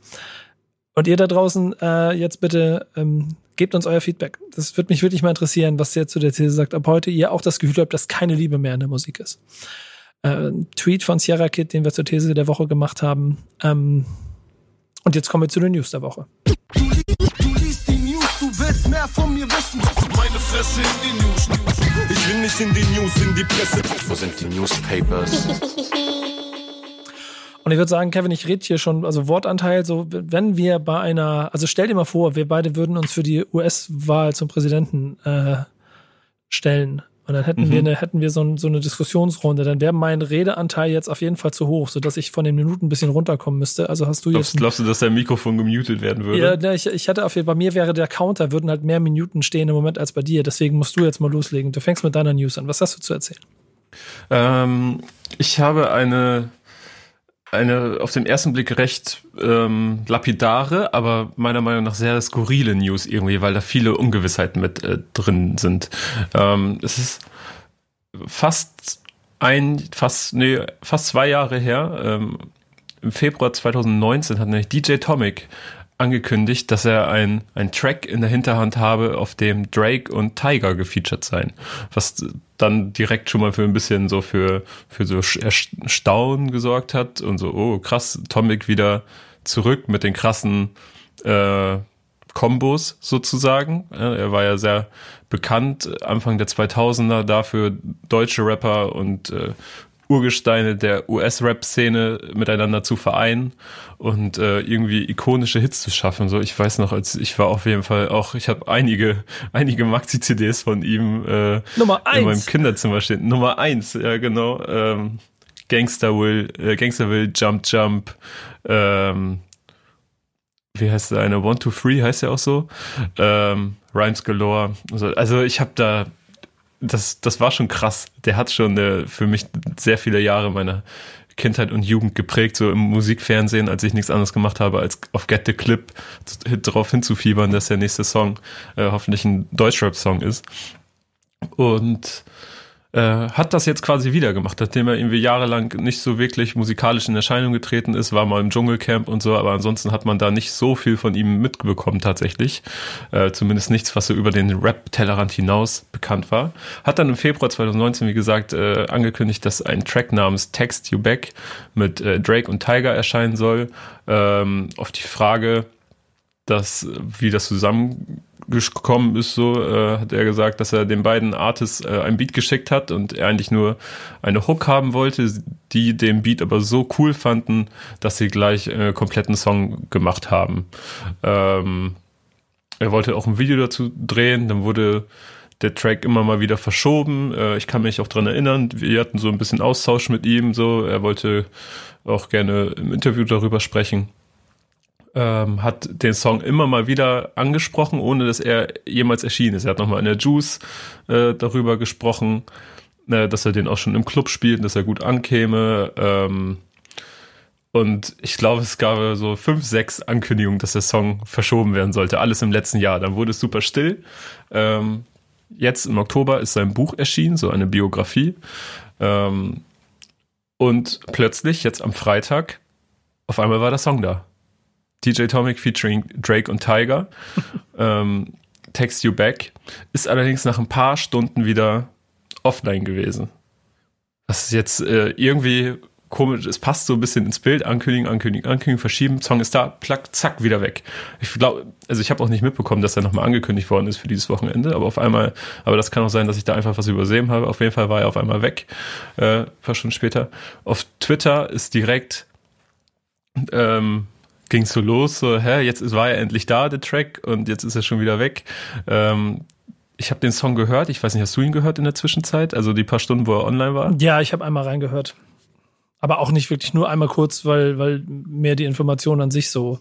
Und ihr da draußen, äh, jetzt bitte ähm, gebt uns euer Feedback. Das würde mich wirklich mal interessieren, was ihr zu der These sagt, ob heute ihr auch das Gefühl habt, dass keine Liebe mehr in der Musik ist. Äh, Tweet von Sierra Kid, den wir zur These der Woche gemacht haben. Ähm, und jetzt kommen wir zu den News der Woche. Du, du liest die News, du willst mehr von mir wissen. Meine Fresse in die News. Ich will nicht in die News, in die Presse. Wo sind die Newspapers? Und ich würde sagen, Kevin, ich rede hier schon, also Wortanteil, so wenn wir bei einer, also stell dir mal vor, wir beide würden uns für die US-Wahl zum Präsidenten äh, stellen. Und dann hätten mhm. wir eine, hätten wir so, so, eine Diskussionsrunde, dann wäre mein Redeanteil jetzt auf jeden Fall zu hoch, sodass ich von den Minuten ein bisschen runterkommen müsste. Also hast du glaubst, jetzt. Glaubst du, dass dein Mikrofon gemutet werden würde? Ja, ich, ich hatte auf jeden Fall, bei mir wäre der Counter, würden halt mehr Minuten stehen im Moment als bei dir. Deswegen musst du jetzt mal loslegen. Du fängst mit deiner News an. Was hast du zu erzählen? Ähm, ich habe eine eine auf den ersten Blick recht ähm, lapidare, aber meiner Meinung nach sehr skurrile News irgendwie, weil da viele Ungewissheiten mit äh, drin sind. Ähm, es ist fast ein, fast, nee, fast zwei Jahre her. Ähm, Im Februar 2019 hat nämlich DJ Tomic angekündigt, dass er ein, ein Track in der Hinterhand habe, auf dem Drake und Tiger gefeatured sein. Was dann direkt schon mal für ein bisschen so für, für so Erstaunen gesorgt hat und so, oh krass, Tomic wieder zurück mit den krassen äh, Kombos sozusagen. Er war ja sehr bekannt Anfang der 2000er dafür, deutsche Rapper und äh, Urgesteine der US-Rap-Szene miteinander zu vereinen und äh, irgendwie ikonische Hits zu schaffen. So, ich weiß noch, als ich war auf jeden Fall auch, ich habe einige, einige Maxi-CDs von ihm äh, Nummer eins. in meinem Kinderzimmer stehen. Nummer eins, ja genau. Ähm, Gangster Will, äh, Gangster Will, Jump Jump, ähm, wie heißt der eine? One, Two, Three heißt ja auch so. Ähm, Rhymes Galore. Also, also ich habe da, das, das war schon krass. Der hat schon äh, für mich sehr viele Jahre meiner Kindheit und Jugend geprägt, so im Musikfernsehen, als ich nichts anderes gemacht habe, als auf Get the Clip darauf hinzufiebern, dass der nächste Song äh, hoffentlich ein Deutschrap-Song ist. Und äh, hat das jetzt quasi wieder gemacht, nachdem er irgendwie jahrelang nicht so wirklich musikalisch in Erscheinung getreten ist, war mal im Dschungelcamp und so, aber ansonsten hat man da nicht so viel von ihm mitbekommen tatsächlich. Äh, zumindest nichts, was so über den Rap-Tellerrand hinaus bekannt war. Hat dann im Februar 2019, wie gesagt, äh, angekündigt, dass ein Track namens Text You Back mit äh, Drake und Tiger erscheinen soll. Ähm, auf die Frage, dass, wie das zusammen gekommen ist, so äh, hat er gesagt, dass er den beiden Artists äh, ein Beat geschickt hat und er eigentlich nur eine Hook haben wollte, die den Beat aber so cool fanden, dass sie gleich äh, kompletten Song gemacht haben. Ähm, er wollte auch ein Video dazu drehen, dann wurde der Track immer mal wieder verschoben. Äh, ich kann mich auch dran erinnern, wir hatten so ein bisschen Austausch mit ihm, so er wollte auch gerne im Interview darüber sprechen ähm, hat den Song immer mal wieder angesprochen, ohne dass er jemals erschienen ist. Er hat nochmal in der Juice äh, darüber gesprochen, äh, dass er den auch schon im Club spielt, dass er gut ankäme. Ähm, und ich glaube, es gab so fünf, sechs Ankündigungen, dass der Song verschoben werden sollte. Alles im letzten Jahr. Dann wurde es super still. Ähm, jetzt im Oktober ist sein Buch erschienen, so eine Biografie. Ähm, und plötzlich, jetzt am Freitag, auf einmal war der Song da. DJ Tomic featuring Drake und Tiger. ähm, Text You Back. Ist allerdings nach ein paar Stunden wieder offline gewesen. Das ist jetzt äh, irgendwie komisch. Es passt so ein bisschen ins Bild. Ankündigen, ankündigen, ankündigen, verschieben. Song ist da, plack, zack, wieder weg. Ich glaube, also ich habe auch nicht mitbekommen, dass er nochmal angekündigt worden ist für dieses Wochenende. Aber auf einmal, aber das kann auch sein, dass ich da einfach was übersehen habe. Auf jeden Fall war er auf einmal weg. Äh, paar Stunden später. Auf Twitter ist direkt ähm, ging so los, so, hä, jetzt war er endlich da, der Track, und jetzt ist er schon wieder weg. Ähm, ich habe den Song gehört, ich weiß nicht, hast du ihn gehört in der Zwischenzeit? Also die paar Stunden, wo er online war? Ja, ich habe einmal reingehört. Aber auch nicht wirklich nur einmal kurz, weil, weil mir die Information an sich so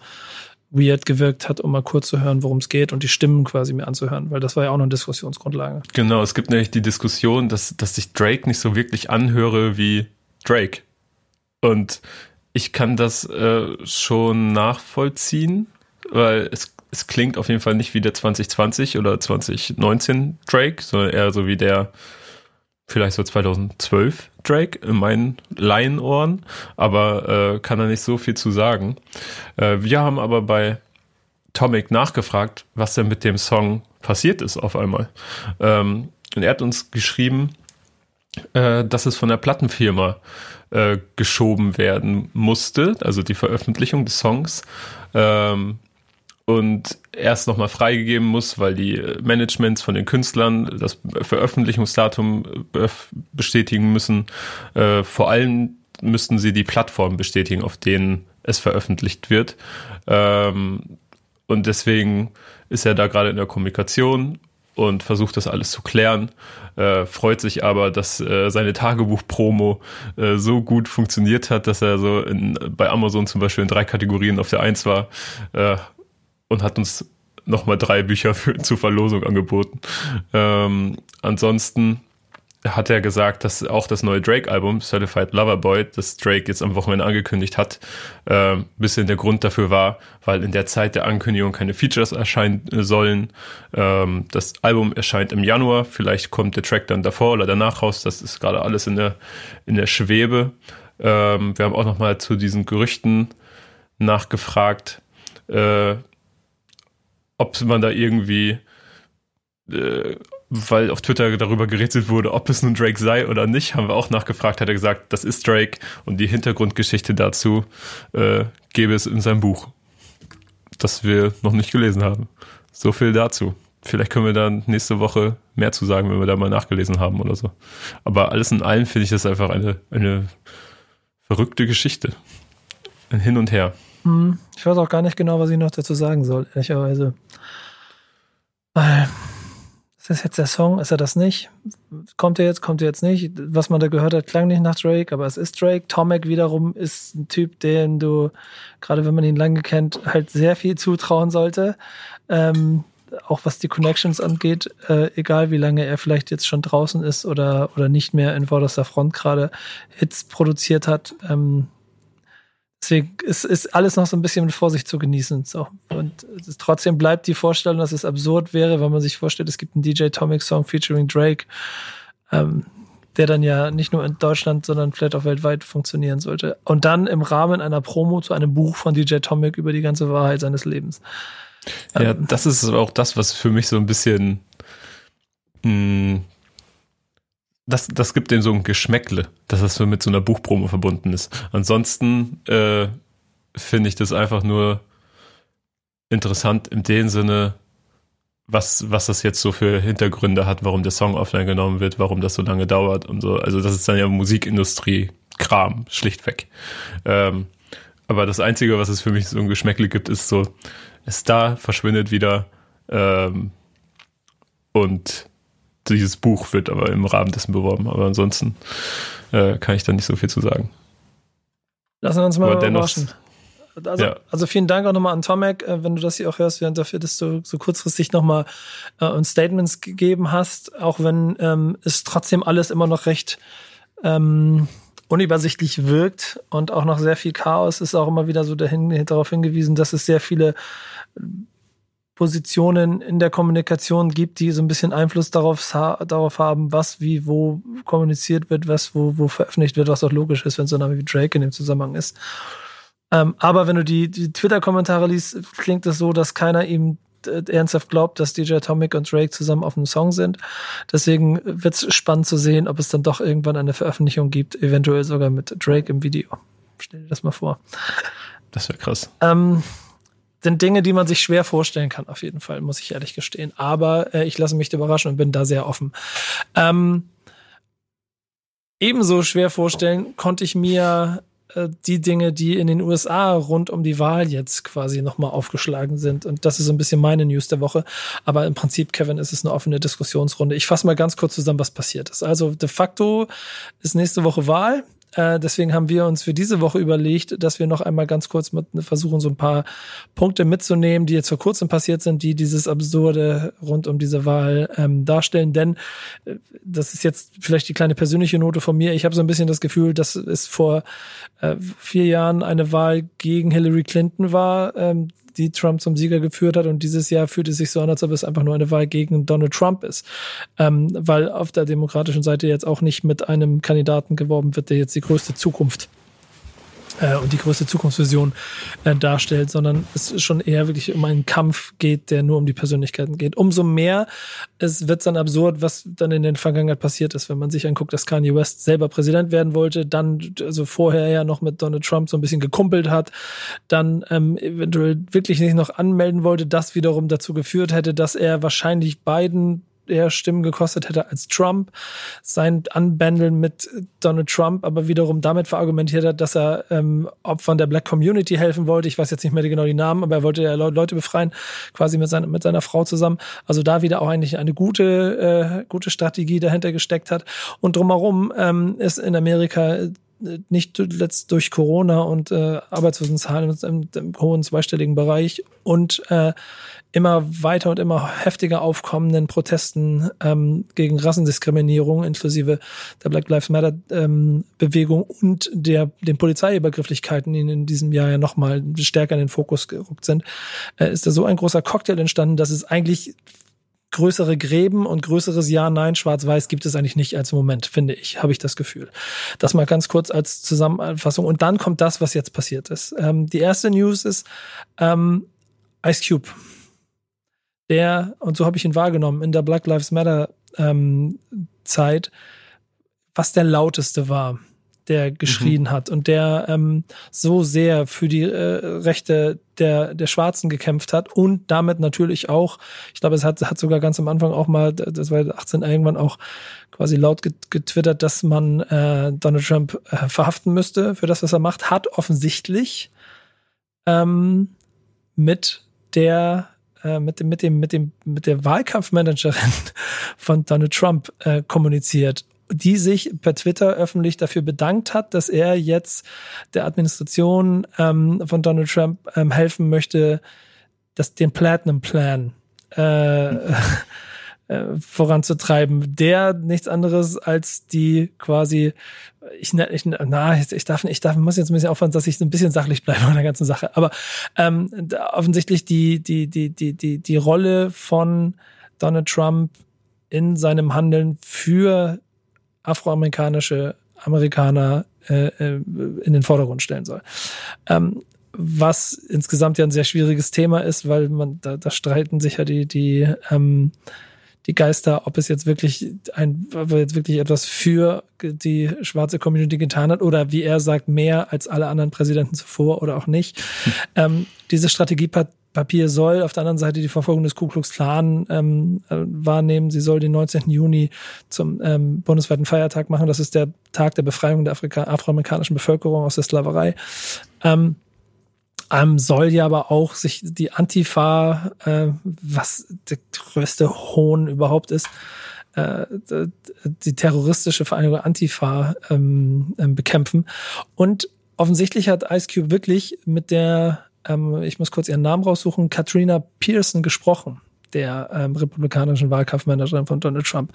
weird gewirkt hat, um mal kurz zu hören, worum es geht und die Stimmen quasi mir anzuhören, weil das war ja auch noch eine Diskussionsgrundlage. Genau, es gibt nämlich die Diskussion, dass, dass sich Drake nicht so wirklich anhöre wie Drake. Und ich kann das äh, schon nachvollziehen, weil es, es klingt auf jeden Fall nicht wie der 2020 oder 2019 Drake, sondern eher so wie der vielleicht so 2012 Drake in meinen Laienohren, aber äh, kann da nicht so viel zu sagen. Äh, wir haben aber bei Tomic nachgefragt, was denn mit dem Song passiert ist auf einmal. Ähm, und er hat uns geschrieben, äh, dass es von der Plattenfirma äh, geschoben werden musste, also die Veröffentlichung des Songs. Ähm, und erst nochmal freigegeben muss, weil die Managements von den Künstlern das Veröffentlichungsdatum bestätigen müssen. Äh, vor allem müssten sie die Plattform bestätigen, auf denen es veröffentlicht wird. Ähm, und deswegen ist er da gerade in der Kommunikation und versucht das alles zu klären. Äh, freut sich aber, dass äh, seine Tagebuch-Promo äh, so gut funktioniert hat, dass er so in, bei Amazon zum Beispiel in drei Kategorien auf der Eins war äh, und hat uns nochmal drei Bücher für, zur Verlosung angeboten. Ähm, ansonsten hat er gesagt, dass auch das neue Drake-Album, Certified Lover Boy, das Drake jetzt am Wochenende angekündigt hat, äh, bisschen der Grund dafür war, weil in der Zeit der Ankündigung keine Features erscheinen sollen. Ähm, das Album erscheint im Januar, vielleicht kommt der Track dann davor oder danach raus, das ist gerade alles in der, in der Schwebe. Ähm, wir haben auch nochmal zu diesen Gerüchten nachgefragt, äh, ob man da irgendwie äh, weil auf Twitter darüber gerätselt wurde, ob es nun Drake sei oder nicht, haben wir auch nachgefragt, hat er gesagt, das ist Drake und die Hintergrundgeschichte dazu äh, gäbe es in seinem Buch, das wir noch nicht gelesen haben. So viel dazu. Vielleicht können wir dann nächste Woche mehr zu sagen, wenn wir da mal nachgelesen haben oder so. Aber alles in allem finde ich das einfach eine, eine verrückte Geschichte. Ein Hin und Her. Hm, ich weiß auch gar nicht genau, was ich noch dazu sagen soll, ehrlicherweise. Ist das jetzt der Song? Ist er das nicht? Kommt er jetzt? Kommt er jetzt nicht? Was man da gehört hat, klang nicht nach Drake, aber es ist Drake. Tomek wiederum ist ein Typ, den du, gerade wenn man ihn lange kennt, halt sehr viel zutrauen sollte. Ähm, auch was die Connections angeht, äh, egal wie lange er vielleicht jetzt schon draußen ist oder, oder nicht mehr in vorderster Front gerade Hits produziert hat. Ähm, deswegen ist, ist alles noch so ein bisschen mit Vorsicht zu genießen. So. Und es, trotzdem bleibt die Vorstellung, dass es absurd wäre, wenn man sich vorstellt, es gibt einen DJ Tomic Song featuring Drake, ähm, der dann ja nicht nur in Deutschland, sondern vielleicht auch weltweit funktionieren sollte. Und dann im Rahmen einer Promo zu einem Buch von DJ Tomic über die ganze Wahrheit seines Lebens. Ja, ähm, das ist auch das, was für mich so ein bisschen mh, hm, das, das gibt dem so ein Geschmäckle, dass das so mit so einer Buchpromo verbunden ist. Ansonsten äh, finde ich das einfach nur interessant in dem Sinne, was, was das jetzt so für Hintergründe hat, warum der Song offline genommen wird, warum das so lange dauert und so. Also das ist dann ja Musikindustrie-Kram, schlichtweg. Ähm, aber das Einzige, was es für mich so ein Geschmäckle gibt, ist so, ist da, verschwindet wieder ähm, und dieses Buch wird aber im Rahmen dessen beworben. Aber ansonsten äh, kann ich da nicht so viel zu sagen. Lassen wir uns mal überraschen. Also, ja. also vielen Dank auch nochmal an Tomek, äh, wenn du das hier auch hörst, dafür, dass du so kurzfristig nochmal äh, uns Statements gegeben hast, auch wenn ähm, es trotzdem alles immer noch recht ähm, unübersichtlich wirkt und auch noch sehr viel Chaos ist auch immer wieder so dahin, darauf hingewiesen, dass es sehr viele Positionen in der Kommunikation gibt, die so ein bisschen Einfluss darauf, darauf haben, was wie wo kommuniziert wird, was wo, wo veröffentlicht wird, was auch logisch ist, wenn so ein Name wie Drake in dem Zusammenhang ist. Ähm, aber wenn du die, die Twitter-Kommentare liest, klingt es so, dass keiner ihm äh, ernsthaft glaubt, dass DJ Atomic und Drake zusammen auf einem Song sind. Deswegen wird es spannend zu sehen, ob es dann doch irgendwann eine Veröffentlichung gibt, eventuell sogar mit Drake im Video. Stell dir das mal vor. Das wäre krass. Ähm, sind Dinge, die man sich schwer vorstellen kann, auf jeden Fall, muss ich ehrlich gestehen. Aber äh, ich lasse mich überraschen und bin da sehr offen. Ähm, ebenso schwer vorstellen konnte ich mir äh, die Dinge, die in den USA rund um die Wahl jetzt quasi nochmal aufgeschlagen sind. Und das ist so ein bisschen meine News der Woche. Aber im Prinzip, Kevin, ist es eine offene Diskussionsrunde. Ich fasse mal ganz kurz zusammen, was passiert ist. Also de facto ist nächste Woche Wahl. Äh, deswegen haben wir uns für diese Woche überlegt, dass wir noch einmal ganz kurz mit versuchen, so ein paar Punkte mitzunehmen, die jetzt vor kurzem passiert sind, die dieses Absurde rund um diese Wahl ähm, darstellen. Denn äh, das ist jetzt vielleicht die kleine persönliche Note von mir. Ich habe so ein bisschen das Gefühl, dass es vor äh, vier Jahren eine Wahl gegen Hillary Clinton war. Ähm, die Trump zum Sieger geführt hat. Und dieses Jahr fühlt es sich so an, als ob es einfach nur eine Wahl gegen Donald Trump ist. Ähm, weil auf der demokratischen Seite jetzt auch nicht mit einem Kandidaten geworben wird, der jetzt die größte Zukunft äh, und die größte Zukunftsvision äh, darstellt, sondern es schon eher wirklich um einen Kampf geht, der nur um die Persönlichkeiten geht. Umso mehr es wird dann absurd, was dann in der Vergangenheit passiert ist, wenn man sich anguckt, dass Kanye West selber Präsident werden wollte, dann also vorher ja noch mit Donald Trump so ein bisschen gekumpelt hat, dann ähm, eventuell wirklich nicht noch anmelden wollte, das wiederum dazu geführt hätte, dass er wahrscheinlich beiden eher Stimmen gekostet hätte als Trump. Sein Anbändeln mit Donald Trump aber wiederum damit verargumentiert hat, dass er ähm, Opfern der Black Community helfen wollte. Ich weiß jetzt nicht mehr genau die Namen, aber er wollte ja Leute befreien, quasi mit, seiner mit seiner Frau zusammen. Also da wieder auch eigentlich eine gute, äh, gute Strategie dahinter gesteckt hat. Und drumherum ähm, ist in Amerika äh, nicht zuletzt durch Corona und äh, Arbeitslosenzahlen im, im hohen zweistelligen Bereich und äh, immer weiter und immer heftiger aufkommenden Protesten ähm, gegen Rassendiskriminierung inklusive der Black Lives Matter ähm, Bewegung und der den Polizeiübergrifflichkeiten, die in diesem Jahr ja nochmal stärker in den Fokus gerückt sind, äh, ist da so ein großer Cocktail entstanden, dass es eigentlich größere Gräben und größeres Ja, Nein, Schwarz-Weiß gibt es eigentlich nicht als Moment, finde ich, habe ich das Gefühl. Das mal ganz kurz als Zusammenfassung. Und dann kommt das, was jetzt passiert ist. Ähm, die erste News ist ähm, Ice Cube der, und so habe ich ihn wahrgenommen, in der Black Lives Matter ähm, Zeit, was der lauteste war, der geschrien mhm. hat und der ähm, so sehr für die äh, Rechte der, der Schwarzen gekämpft hat und damit natürlich auch, ich glaube, es hat, hat sogar ganz am Anfang auch mal, das war 18 irgendwann auch quasi laut getwittert, dass man äh, Donald Trump äh, verhaften müsste für das, was er macht, hat offensichtlich ähm, mit der äh, mit dem mit dem mit dem mit der Wahlkampfmanagerin von Donald Trump äh, kommuniziert die sich per Twitter öffentlich dafür bedankt hat, dass er jetzt der Administration ähm, von Donald Trump ähm, helfen möchte, das, den Platinum Plan äh, äh, voranzutreiben, der nichts anderes als die quasi ich, ich na ich darf ich darf muss jetzt ein bisschen aufhören, dass ich ein bisschen sachlich bleibe an der ganzen Sache, aber ähm, offensichtlich die die die die die die Rolle von Donald Trump in seinem Handeln für afroamerikanische Amerikaner äh, äh, in den Vordergrund stellen soll. Ähm, was insgesamt ja ein sehr schwieriges Thema ist, weil man da, da streiten sich ja die die ähm, die Geister, ob es jetzt wirklich ein, ob er jetzt wirklich etwas für die schwarze Community getan hat oder wie er sagt, mehr als alle anderen Präsidenten zuvor oder auch nicht. Hm. Ähm, diese Strategie Papier soll auf der anderen Seite die Verfolgung des Ku Klux Klan ähm, äh, wahrnehmen. Sie soll den 19. Juni zum ähm, bundesweiten Feiertag machen. Das ist der Tag der Befreiung der Afrika afroamerikanischen Bevölkerung aus der Sklaverei. Ähm, ähm, soll ja aber auch sich die Antifa, äh, was der größte Hohn überhaupt ist, äh, die terroristische Vereinigung Antifa ähm, ähm, bekämpfen. Und offensichtlich hat Ice Cube wirklich mit der ähm, ich muss kurz ihren Namen raussuchen, Katrina Pearson gesprochen, der ähm, republikanischen Wahlkampfmanagerin von Donald Trump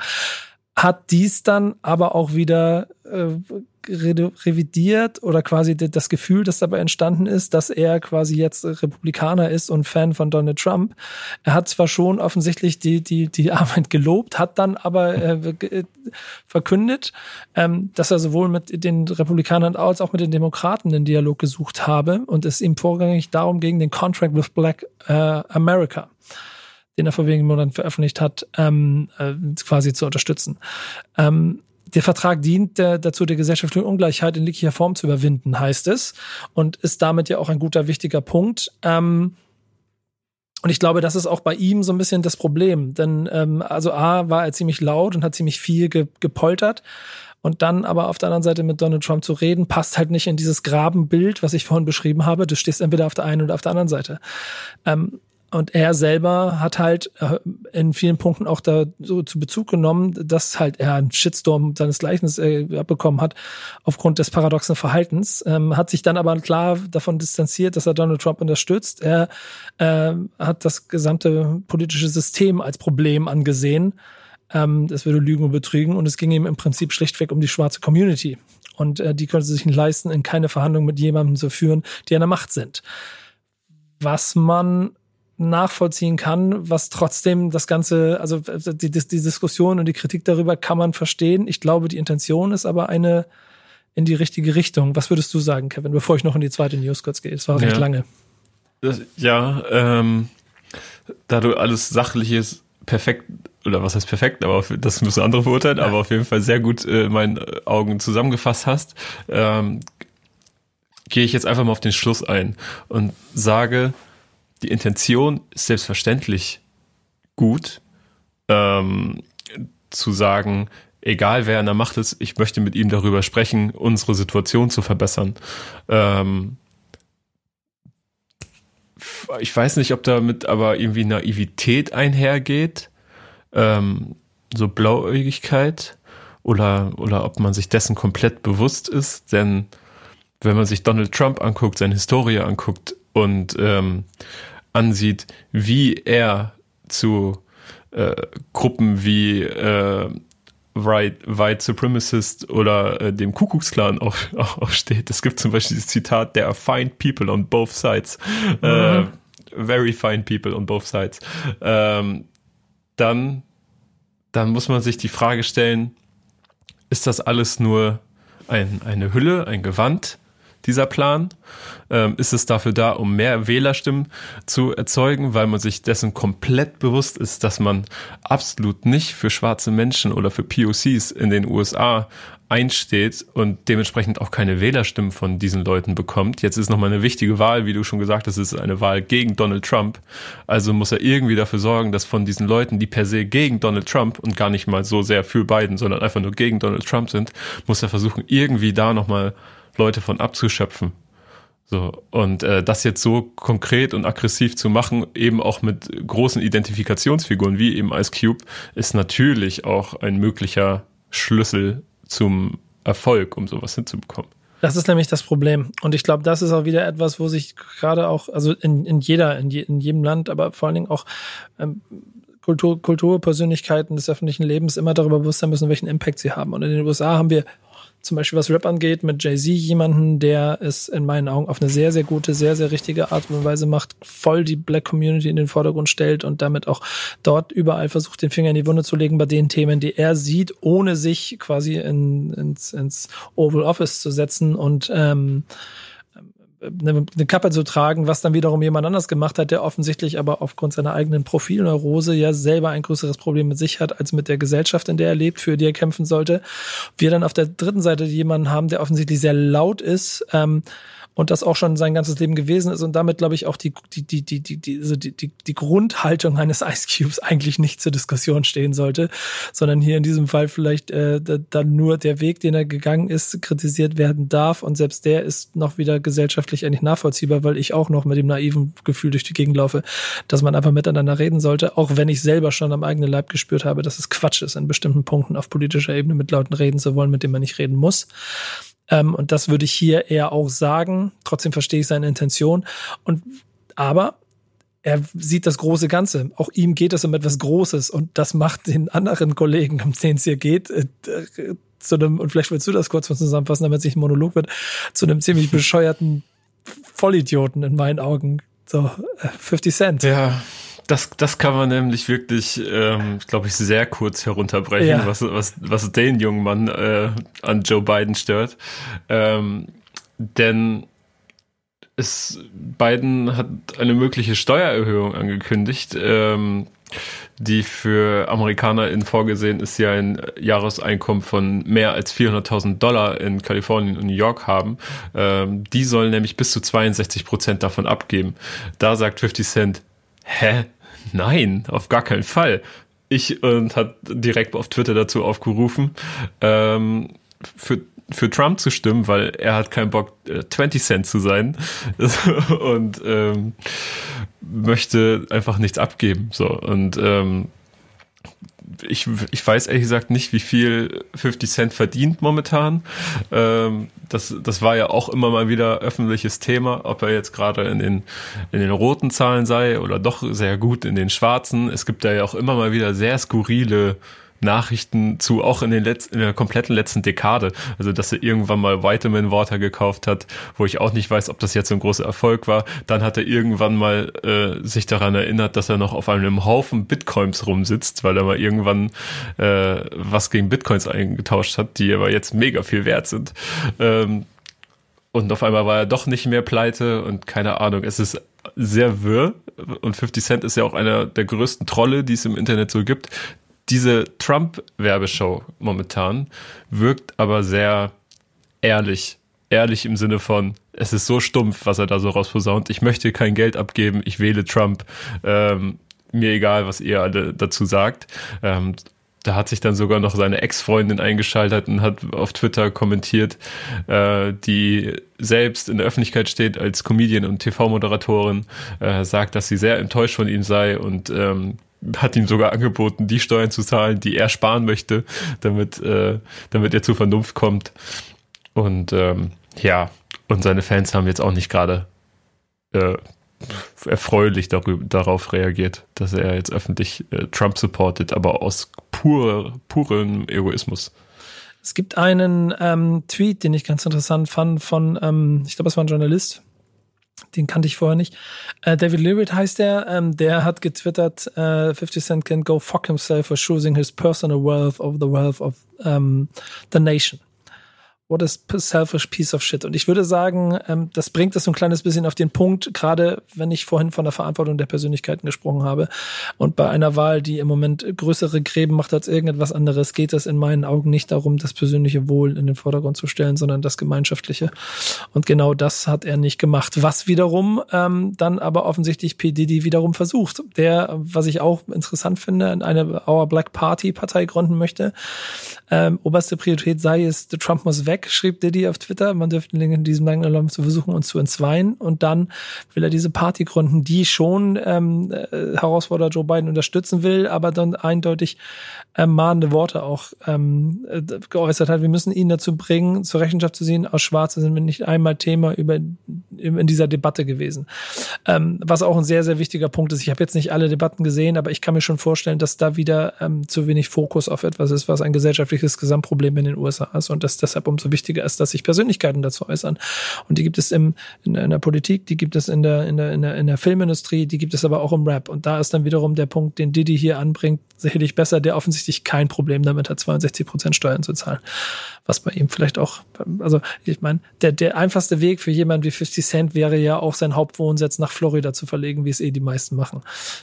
hat dies dann aber auch wieder äh, revidiert oder quasi das Gefühl, das dabei entstanden ist, dass er quasi jetzt Republikaner ist und Fan von Donald Trump. Er hat zwar schon offensichtlich die, die, die Arbeit gelobt, hat dann aber äh, verkündet, ähm, dass er sowohl mit den Republikanern als auch mit den Demokraten den Dialog gesucht habe und es ihm vorrangig darum ging, den Contract with Black äh, America den er vor wenigen Monaten veröffentlicht hat, ähm, äh, quasi zu unterstützen. Ähm, der Vertrag dient der, dazu, die gesellschaftliche Ungleichheit in liglicher Form zu überwinden, heißt es, und ist damit ja auch ein guter, wichtiger Punkt. Ähm, und ich glaube, das ist auch bei ihm so ein bisschen das Problem. Denn ähm, also A war er ziemlich laut und hat ziemlich viel ge gepoltert. Und dann aber auf der anderen Seite mit Donald Trump zu reden, passt halt nicht in dieses Grabenbild, was ich vorhin beschrieben habe. Du stehst entweder auf der einen oder auf der anderen Seite. Ähm, und er selber hat halt äh, in vielen Punkten auch da so zu Bezug genommen, dass halt er einen Shitstorm seines Gleichens äh, bekommen hat aufgrund des paradoxen Verhaltens, ähm, hat sich dann aber klar davon distanziert, dass er Donald Trump unterstützt. Er äh, hat das gesamte politische System als Problem angesehen. Ähm, das würde lügen und betrügen und es ging ihm im Prinzip schlichtweg um die schwarze Community. Und äh, die könnte sich nicht leisten, in keine Verhandlungen mit jemandem zu führen, die an der Macht sind. Was man nachvollziehen kann, was trotzdem das Ganze, also die, die, die Diskussion und die Kritik darüber kann man verstehen. Ich glaube, die Intention ist aber eine in die richtige Richtung. Was würdest du sagen, Kevin, bevor ich noch in die zweite News kurz gehe? Es war recht ja. lange. Das, ja, ähm, da du alles Sachliches perfekt, oder was heißt perfekt, aber das müssen andere beurteilen, ja. aber auf jeden Fall sehr gut äh, in meinen Augen zusammengefasst hast, ähm, gehe ich jetzt einfach mal auf den Schluss ein und sage, die Intention ist selbstverständlich gut, ähm, zu sagen, egal wer an der Macht ist, ich möchte mit ihm darüber sprechen, unsere Situation zu verbessern. Ähm, ich weiß nicht, ob damit aber irgendwie Naivität einhergeht, ähm, so Blauäugigkeit oder, oder ob man sich dessen komplett bewusst ist, denn wenn man sich Donald Trump anguckt, seine Historie anguckt und ähm, ansieht, wie er zu äh, Gruppen wie äh, White, White Supremacist oder äh, dem Kuckucksklan auch, auch, auch steht. Es gibt zum Beispiel das Zitat, there are fine people on both sides. Äh, mhm. Very fine people on both sides. Ähm, dann, dann muss man sich die Frage stellen, ist das alles nur ein, eine Hülle, ein Gewand, dieser Plan? Ähm, ist es dafür da, um mehr Wählerstimmen zu erzeugen, weil man sich dessen komplett bewusst ist, dass man absolut nicht für schwarze Menschen oder für POCs in den USA einsteht und dementsprechend auch keine Wählerstimmen von diesen Leuten bekommt. Jetzt ist nochmal eine wichtige Wahl, wie du schon gesagt hast, es ist eine Wahl gegen Donald Trump. Also muss er irgendwie dafür sorgen, dass von diesen Leuten, die per se gegen Donald Trump und gar nicht mal so sehr für Biden, sondern einfach nur gegen Donald Trump sind, muss er versuchen, irgendwie da nochmal Leute von abzuschöpfen. So, und äh, das jetzt so konkret und aggressiv zu machen, eben auch mit großen Identifikationsfiguren wie eben Ice Cube, ist natürlich auch ein möglicher Schlüssel zum Erfolg, um sowas hinzubekommen. Das ist nämlich das Problem. Und ich glaube, das ist auch wieder etwas, wo sich gerade auch, also in, in jeder, in, je, in jedem Land, aber vor allen Dingen auch ähm, Kultur, Kulturpersönlichkeiten des öffentlichen Lebens immer darüber bewusst sein müssen, welchen Impact sie haben. Und in den USA haben wir zum Beispiel was Rap angeht, mit Jay-Z jemanden, der es in meinen Augen auf eine sehr, sehr gute, sehr, sehr richtige Art und Weise macht, voll die Black Community in den Vordergrund stellt und damit auch dort überall versucht, den Finger in die Wunde zu legen bei den Themen, die er sieht, ohne sich quasi in, ins, ins Oval Office zu setzen und ähm, eine, eine Kappe zu tragen, was dann wiederum jemand anders gemacht hat, der offensichtlich aber aufgrund seiner eigenen Profilneurose ja selber ein größeres Problem mit sich hat, als mit der Gesellschaft, in der er lebt, für die er kämpfen sollte. Wir dann auf der dritten Seite jemanden haben, der offensichtlich sehr laut ist, ähm, und das auch schon sein ganzes Leben gewesen ist und damit, glaube ich, auch die, die, die, die, die, die, also die, die, Grundhaltung eines Ice Cubes eigentlich nicht zur Diskussion stehen sollte, sondern hier in diesem Fall vielleicht äh, dann nur der Weg, den er gegangen ist, kritisiert werden darf und selbst der ist noch wieder gesellschaftlich eigentlich nachvollziehbar, weil ich auch noch mit dem naiven Gefühl durch die Gegend laufe, dass man einfach miteinander reden sollte, auch wenn ich selber schon am eigenen Leib gespürt habe, dass es Quatsch ist, in bestimmten Punkten auf politischer Ebene mit Leuten reden zu wollen, mit denen man nicht reden muss. Ähm, und das würde ich hier eher auch sagen. Trotzdem verstehe ich seine Intention. Und aber er sieht das große Ganze. Auch ihm geht es um etwas Großes und das macht den anderen Kollegen, um denen es hier geht, äh, zu einem, und vielleicht willst du das kurz zusammenfassen, damit es nicht ein Monolog wird, zu einem ziemlich bescheuerten Vollidioten in meinen Augen. So, 50 äh, Cent. Ja, das, das kann man nämlich wirklich, ähm, glaube ich, sehr kurz herunterbrechen, ja. was, was, was den jungen Mann äh, an Joe Biden stört. Ähm, denn es, Biden hat eine mögliche Steuererhöhung angekündigt, ähm, die für AmerikanerInnen vorgesehen ist, die ein Jahreseinkommen von mehr als 400.000 Dollar in Kalifornien und New York haben. Ähm, die sollen nämlich bis zu 62 Prozent davon abgeben. Da sagt 50 Cent, hä? Nein, auf gar keinen Fall. Ich und hat direkt auf Twitter dazu aufgerufen, ähm, für für Trump zu stimmen, weil er hat keinen Bock, 20 äh, Cent zu sein und ähm, möchte einfach nichts abgeben. So und ähm, ich, ich weiß ehrlich gesagt nicht, wie viel 50 Cent verdient momentan. Ähm, das, das war ja auch immer mal wieder öffentliches Thema, ob er jetzt gerade in den, in den roten Zahlen sei oder doch sehr gut in den schwarzen. Es gibt da ja auch immer mal wieder sehr skurrile Nachrichten zu, auch in, den letzten, in der kompletten letzten Dekade. Also, dass er irgendwann mal Vitamin Water gekauft hat, wo ich auch nicht weiß, ob das jetzt so ein großer Erfolg war. Dann hat er irgendwann mal äh, sich daran erinnert, dass er noch auf einem Haufen Bitcoins rumsitzt, weil er mal irgendwann äh, was gegen Bitcoins eingetauscht hat, die aber jetzt mega viel wert sind. Ähm, und auf einmal war er doch nicht mehr pleite und keine Ahnung. Es ist sehr wirr und 50 Cent ist ja auch einer der größten Trolle, die es im Internet so gibt diese Trump-Werbeshow momentan wirkt aber sehr ehrlich. Ehrlich im Sinne von, es ist so stumpf, was er da so rausposaunt. Ich möchte kein Geld abgeben, ich wähle Trump. Ähm, mir egal, was ihr alle dazu sagt. Ähm, da hat sich dann sogar noch seine Ex-Freundin eingeschaltet und hat auf Twitter kommentiert, äh, die selbst in der Öffentlichkeit steht als Comedian und TV-Moderatorin, äh, sagt, dass sie sehr enttäuscht von ihm sei und ähm, hat ihm sogar angeboten, die Steuern zu zahlen, die er sparen möchte, damit, äh, damit er zur Vernunft kommt. Und ähm, ja, und seine Fans haben jetzt auch nicht gerade äh, erfreulich darüber, darauf reagiert, dass er jetzt öffentlich äh, Trump supportet, aber aus pur, purem Egoismus. Es gibt einen ähm, Tweet, den ich ganz interessant fand von, ähm, ich glaube, es war ein Journalist, den kannte ich vorher nicht. Äh, David Lewitt heißt der. Ähm, der hat getwittert, äh, 50 Cent can go fuck himself for choosing his personal wealth over the wealth of um, the nation. What a selfish piece of shit. Und ich würde sagen, ähm, das bringt es so ein kleines bisschen auf den Punkt, gerade wenn ich vorhin von der Verantwortung der Persönlichkeiten gesprochen habe. Und bei einer Wahl, die im Moment größere Gräben macht als irgendetwas anderes, geht es in meinen Augen nicht darum, das persönliche Wohl in den Vordergrund zu stellen, sondern das gemeinschaftliche. Und genau das hat er nicht gemacht. Was wiederum ähm, dann aber offensichtlich P. Diddy wiederum versucht. Der, was ich auch interessant finde, in eine Our Black Party Partei gründen möchte. Ähm, oberste Priorität sei es, Trump muss weg, schrieb Diddy auf Twitter. Man dürfte in diesem langen Alarm zu versuchen, uns zu entzweien. Und dann will er diese Party gründen, die schon ähm, äh, Herausforderer Joe Biden unterstützen will, aber dann eindeutig äh, mahnende Worte auch ähm, äh, geäußert hat. Wir müssen ihn dazu bringen, zur Rechenschaft zu sehen. Aus Schwarze sind wir nicht einmal Thema über in dieser Debatte gewesen. Ähm, was auch ein sehr, sehr wichtiger Punkt ist. Ich habe jetzt nicht alle Debatten gesehen, aber ich kann mir schon vorstellen, dass da wieder ähm, zu wenig Fokus auf etwas ist, was ein gesellschaftliches Gesamtproblem in den USA ist und dass deshalb umso wichtiger ist, dass sich Persönlichkeiten dazu äußern. Und die gibt es im, in, in der Politik, die gibt es in der, in, der, in, der, in der Filmindustrie, die gibt es aber auch im Rap. Und da ist dann wiederum der Punkt, den Diddy hier anbringt, sicherlich besser, der offensichtlich kein Problem damit hat, 62 Prozent Steuern zu zahlen. Was bei ihm vielleicht auch, also ich meine, der, der einfachste Weg für jemanden wie 50 Cent wäre ja auch sein Hauptwohnsitz nach Florida zu verlegen, wie es eh die meisten machen.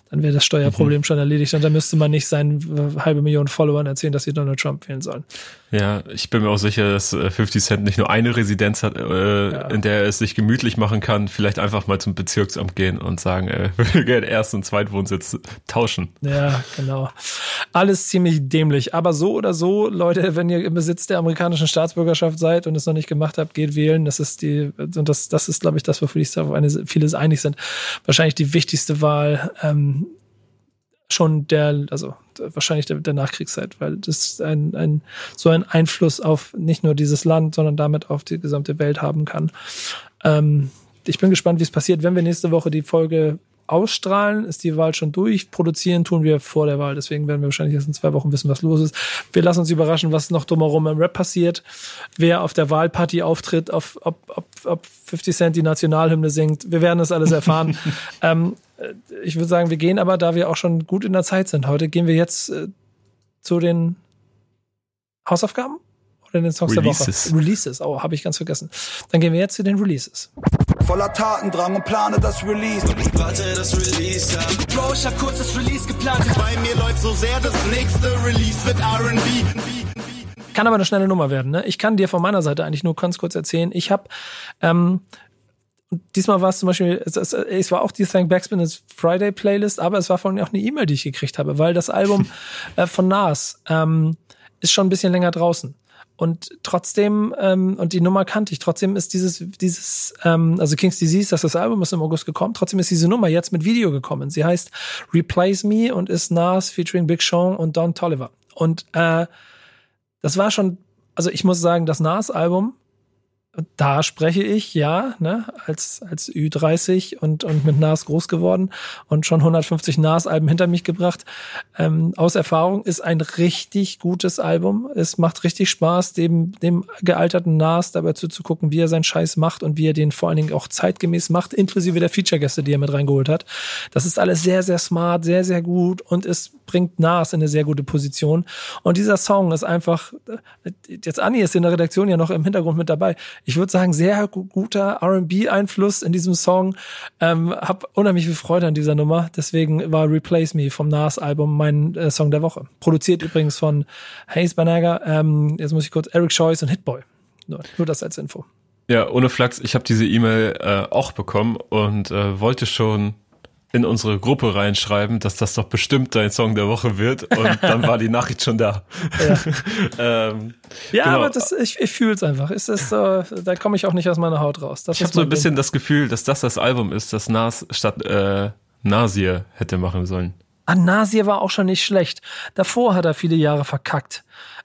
Dann wäre das Steuerproblem mhm. schon erledigt und dann müsste man nicht seinen äh, halbe Million Followern erzählen, dass sie Donald Trump wählen sollen. Ja, ich bin mir auch sicher, dass 50 äh, Cent nicht nur eine Residenz hat, äh, ja. in der er es sich gemütlich machen kann, vielleicht einfach mal zum Bezirksamt gehen und sagen, äh, wir gerne Erst- und Zweitwohnsitz tauschen. Ja, genau. Alles ziemlich dämlich. Aber so oder so, Leute, wenn ihr im Besitz der amerikanischen Staatsbürgerschaft seid und es noch nicht gemacht habt, geht wählen. Das ist die, und das, das ist, glaube ich, das, wofür sich auf eine, vieles einig sind. Wahrscheinlich die wichtigste Wahl ähm, schon der, also wahrscheinlich der, der Nachkriegszeit, weil das ein, ein, so einen Einfluss auf nicht nur dieses Land, sondern damit auf die gesamte Welt haben kann. Ähm, ich bin gespannt, wie es passiert, wenn wir nächste Woche die Folge ausstrahlen, ist die Wahl schon durch. Produzieren tun wir vor der Wahl. Deswegen werden wir wahrscheinlich erst in zwei Wochen wissen, was los ist. Wir lassen uns überraschen, was noch drumherum im Rap passiert. Wer auf der Wahlparty auftritt, auf, ob, ob, ob 50 Cent die Nationalhymne singt. Wir werden das alles erfahren. ähm, äh, ich würde sagen, wir gehen aber, da wir auch schon gut in der Zeit sind heute, gehen wir jetzt äh, zu den Hausaufgaben oder den Songs Releases. der Woche? Releases. Oh, habe ich ganz vergessen. Dann gehen wir jetzt zu den Releases. Voller Tatendrang und plane das Release. Ich warte das Release ab. Bro, ich hab kurz das Release geplant. Bei mir läuft so sehr, das nächste Release wird R&B. Kann aber eine schnelle Nummer werden. Ne? Ich kann dir von meiner Seite eigentlich nur ganz kurz erzählen. Ich habe ähm, diesmal war es zum Beispiel, es, es, es war auch die Thank Backspin Friday Playlist, aber es war von mir auch eine E-Mail, die ich gekriegt habe, weil das Album äh, von Nas ähm, ist schon ein bisschen länger draußen. Und trotzdem, ähm, und die Nummer kannte ich, trotzdem ist dieses, dieses, ähm, also King's Disease, das ist das Album ist im August gekommen, trotzdem ist diese Nummer jetzt mit Video gekommen. Sie heißt Replace Me und ist Nas featuring Big Sean und Don Tolliver. Und äh, das war schon, also ich muss sagen, das Nas-Album da spreche ich, ja, ne, als, als Ü30 und, und mit NAS groß geworden und schon 150 NAS-Alben hinter mich gebracht. Ähm, aus Erfahrung ist ein richtig gutes Album. Es macht richtig Spaß, dem, dem gealterten NAS dabei zuzugucken, wie er seinen Scheiß macht und wie er den vor allen Dingen auch zeitgemäß macht, inklusive der Feature-Gäste, die er mit reingeholt hat. Das ist alles sehr, sehr smart, sehr, sehr gut und es bringt Nas in eine sehr gute Position. Und dieser Song ist einfach, jetzt Anni ist in der Redaktion ja noch im Hintergrund mit dabei. Ich würde sagen, sehr guter R&B-Einfluss in diesem Song. Ähm, hab unheimlich viel Freude an dieser Nummer. Deswegen war Replace Me vom Nas-Album mein äh, Song der Woche. Produziert übrigens von Hayes Banaga, ähm, jetzt muss ich kurz, Eric Choice und Hitboy. Nur, nur das als Info. Ja, ohne Flachs, ich habe diese E-Mail äh, auch bekommen und äh, wollte schon in unsere Gruppe reinschreiben, dass das doch bestimmt dein Song der Woche wird. Und dann war die Nachricht schon da. Ja, ähm, ja genau. aber das, ich, ich fühle es einfach. Ist das, äh, da komme ich auch nicht aus meiner Haut raus. Das ich habe so ein bisschen das Gefühl, dass das das Album ist, das Nas statt äh, Nasir hätte machen sollen. Ah, Nasir war auch schon nicht schlecht. Davor hat er viele Jahre verkackt.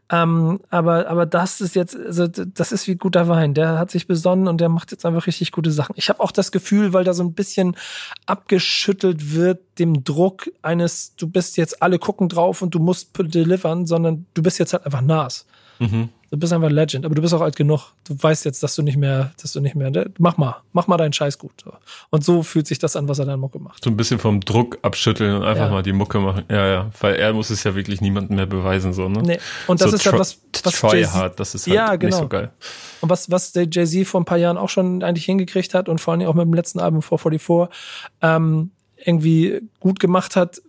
Ähm, aber, aber das ist jetzt, also das ist wie guter Wein. Der hat sich besonnen und der macht jetzt einfach richtig gute Sachen. Ich habe auch das Gefühl, weil da so ein bisschen abgeschüttelt wird, dem Druck eines, du bist jetzt alle gucken drauf und du musst delivern, sondern du bist jetzt halt einfach Nas. Mhm. Du bist einfach Legend, aber du bist auch alt genug. Du weißt jetzt, dass du nicht mehr, dass du nicht mehr, ne, mach mal, mach mal deinen Scheiß gut. Und so fühlt sich das an, was er dann Mucke macht. So ein bisschen vom Druck abschütteln und einfach Ja. mal die Mucke machen. Ja, ja, weil er muss es ja wirklich niemandem mehr beweisen, so, ne? Nee. Und das so ist ja was, was Try hard, das ist halt Ja, nicht genau. so geil. Und was, was der Jay-Z vor ein paar Jahren auch schon eigentlich hingekriegt hat und vor allem auch mit dem letzten Album 444 ähm, irgendwie gut gemacht hat,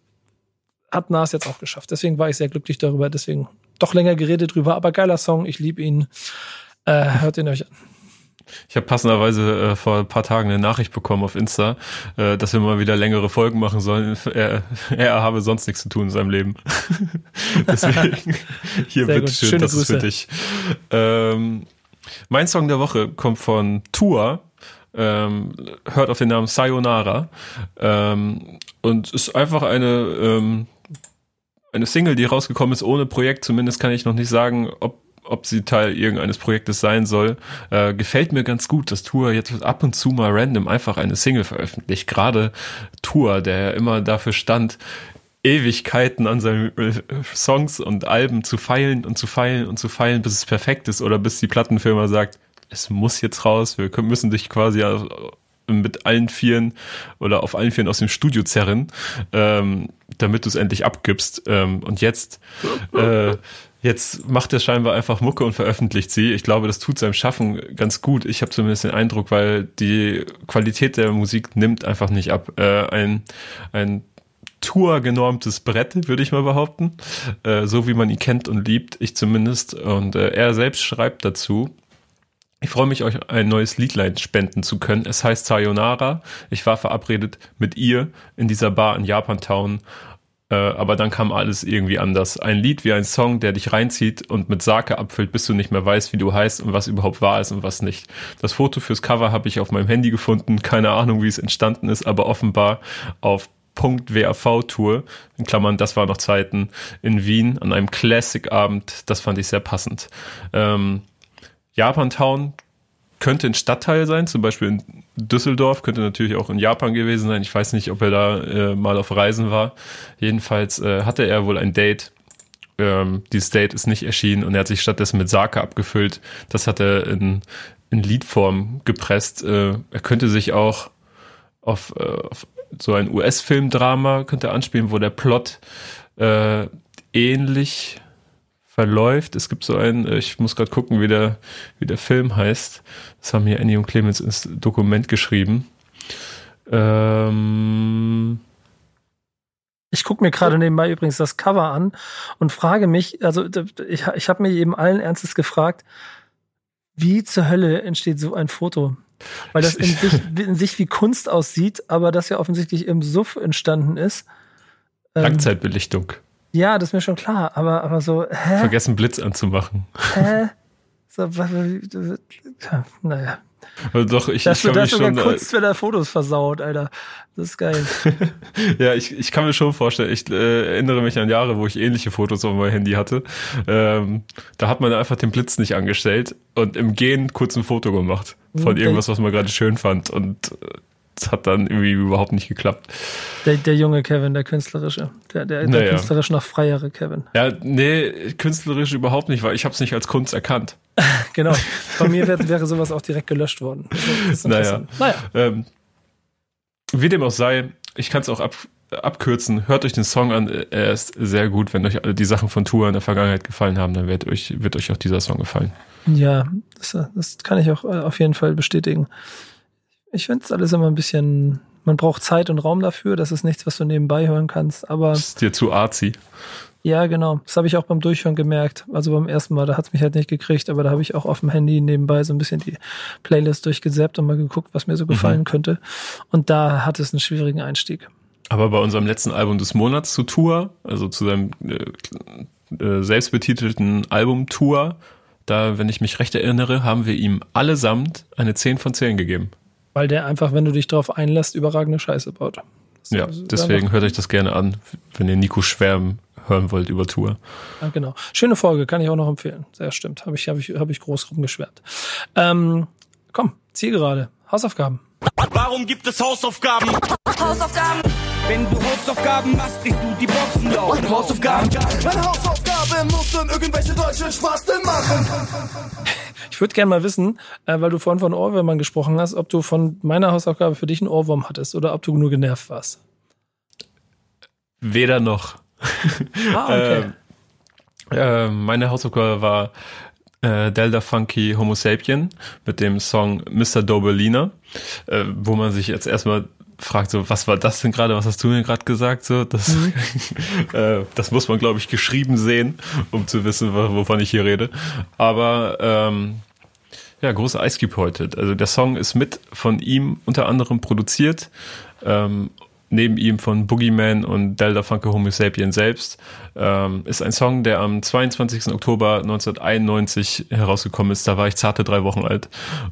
hat Nas jetzt auch geschafft. Deswegen war ich sehr glücklich darüber. Deswegen doch länger geredet drüber, aber geiler Song. Ich liebe ihn. Äh, hört ihn euch an. Ich habe passenderweise äh, vor ein paar Tagen eine Nachricht bekommen auf Insta, äh, dass wir mal wieder längere Folgen machen sollen. Er, er habe sonst nichts zu tun in seinem Leben. Deswegen, hier bitteschön, das ist für Grüße. dich. Ähm, mein Song der Woche kommt von Tua. Ähm, hört auf den Namen Sayonara. Ähm, und ist einfach eine, ähm, eine Single, die rausgekommen ist ohne Projekt. Zumindest kann ich noch nicht sagen, ob ob sie Teil irgendeines Projektes sein soll, äh, gefällt mir ganz gut, dass Tour jetzt ab und zu mal random einfach eine Single veröffentlicht. Gerade Tour, der ja immer dafür stand, Ewigkeiten an seinen äh, Songs und Alben zu feilen und zu feilen und zu feilen, bis es perfekt ist oder bis die Plattenfirma sagt, es muss jetzt raus, wir müssen dich quasi mit allen Vieren oder auf allen Vieren aus dem Studio zerren, ähm, damit du es endlich abgibst. Ähm, und jetzt, äh, jetzt macht er scheinbar einfach Mucke und veröffentlicht sie. Ich glaube, das tut seinem Schaffen ganz gut. Ich habe zumindest den Eindruck, weil die Qualität der Musik nimmt einfach nicht ab. Äh, ein, ein Tour-genormtes Brett, würde ich mal behaupten. Äh, so wie man ihn kennt und liebt, ich zumindest. Und äh, er selbst schreibt dazu, ich freue mich, euch ein neues Liedlein spenden zu können. Es heißt Sayonara. Ich war verabredet mit ihr in dieser Bar in Japantown. Äh, aber dann kam alles irgendwie anders. Ein Lied wie ein Song, der dich reinzieht und mit Sake abfüllt, bis du nicht mehr weißt, wie du heißt und was überhaupt wahr ist und was nicht. Das Foto fürs Cover habe ich auf meinem Handy gefunden. Keine Ahnung, wie es entstanden ist, aber offenbar auf .wav-Tour, in Klammern, das war noch Zeiten, in Wien an einem Classic-Abend. Das fand ich sehr passend. Ähm, Japantown könnte ein Stadtteil sein, zum Beispiel in Düsseldorf, könnte natürlich auch in Japan gewesen sein. Ich weiß nicht, ob er da äh, mal auf Reisen war. Jedenfalls äh, hatte er wohl ein Date. Ähm, dieses Date ist nicht erschienen und er hat sich stattdessen mit Sake abgefüllt. Das hat er in, in Liedform gepresst. Äh, er könnte sich auch auf, äh, auf so ein US-Filmdrama könnte anspielen, wo der Plot äh, ähnlich verläuft. Es gibt so einen, äh, ich muss gerade gucken, wie der, wie der Film heißt. Das haben hier Annie und Clemens ins Dokument geschrieben. Ähm, Ich gucke mir gerade nebenbei übrigens das Cover an und frage mich, also ich, ich habe mir eben allen Ernstes gefragt, wie zur Hölle entsteht so ein Foto? Weil das in sich, in sich wie Kunst aussieht, aber das ja offensichtlich im Suff entstanden ist. Ähm, Langzeitbelichtung. Ja, das ist mir schon klar, aber, aber so, hä? Vergessen Blitz anzumachen. hä? So, naja. Also Doch, ich, Das, ich kann das mich schon, äh, Kunst, wenn er Fotos versaut, Alter. Das ist geil. Ja, ich, ich kann mir schon vorstellen, ich äh, erinnere mich an Jahre, wo ich ähnliche Fotos auf meinem Handy hatte. Ähm, da hat man einfach den Blitz nicht angestellt und im Gehen kurz ein Foto gemacht von irgendwas, was man gerade schön fand und es hat dann irgendwie überhaupt nicht geklappt. Der, der junge Kevin, der künstlerische. Der, der, der Naja. künstlerisch noch freiere Kevin. Ja, nee, künstlerisch überhaupt nicht, weil ich habe es nicht als Kunst erkannt. Genau. Bei mir wäre, wäre sowas auch direkt gelöscht worden. Das das Naja. naja. Ähm, wie dem auch sei, ich kann es auch ab, abkürzen. Hört euch den Song an. Er ist sehr gut. Wenn euch die Sachen von Tour in der Vergangenheit gefallen haben, dann wird euch, wird euch auch dieser Song gefallen. Ja, das, das kann ich auch äh, auf jeden Fall bestätigen. Ich finde es alles immer ein bisschen, man braucht Zeit und Raum dafür. Das ist nichts, was du nebenbei hören kannst. Aber Das ist dir zu artsy. ja, genau. Das habe ich auch beim Durchhören gemerkt. Also beim ersten Mal, da hat es mich halt nicht gekriegt, aber da habe ich auch auf dem Handy nebenbei so ein bisschen die Playlist durchgesäppt und mal geguckt, was mir so gefallen könnte. Und da hat es einen schwierigen Einstieg. Aber bei unserem letzten Album des Monats zu Tour, also zu seinem äh, äh, selbstbetitelten Album Tour, da, wenn ich mich recht erinnere, haben wir ihm allesamt eine 10 von 10 gegeben. Weil der einfach, wenn du dich darauf einlässt, überragende Scheiße baut. Das Ja, deswegen hört euch das gerne an, wenn ihr Nico schwärmen hören wollt über Tour. Ja, genau. Schöne Folge, kann ich auch noch empfehlen. Sehr stimmt. Habe ich, hab ich, hab ich groß rumgeschwärmt. Ähm, komm, Zielgerade. Hausaufgaben. Warum gibt es Hausaufgaben? Hausaufgaben. Wenn du Hausaufgaben machst, kriegst du die Boxen laut. Hausaufgaben, Meine Hausaufgabe muss dann irgendwelche deutschen Spasten machen. Ich würde gerne mal wissen, äh, weil du vorhin von Ohrwürmern gesprochen hast, ob du von meiner Hausaufgabe für dich einen Ohrwurm hattest oder ob du nur genervt warst. Weder noch. Ah, okay. Ähm, äh, meine Hausaufgabe war äh, Delta Funky Homo Sapien mit dem Song Mr. Dobelina, äh, wo man sich jetzt erstmal fragt, so, was war das denn gerade, was hast du mir gerade gesagt? So, das, äh, das muss man, glaube ich, geschrieben sehen, um zu wissen, wo- wovon ich hier rede. Aber ähm, ja, große Ice Cube heute. Also der Song ist mit von ihm unter anderem produziert. Ähm, neben ihm von Boogeyman und Delta Funke Homo Sapien selbst. Ähm, ist ein Song, der am 22. Oktober 1991 herausgekommen ist. Da war ich zarte drei Wochen alt.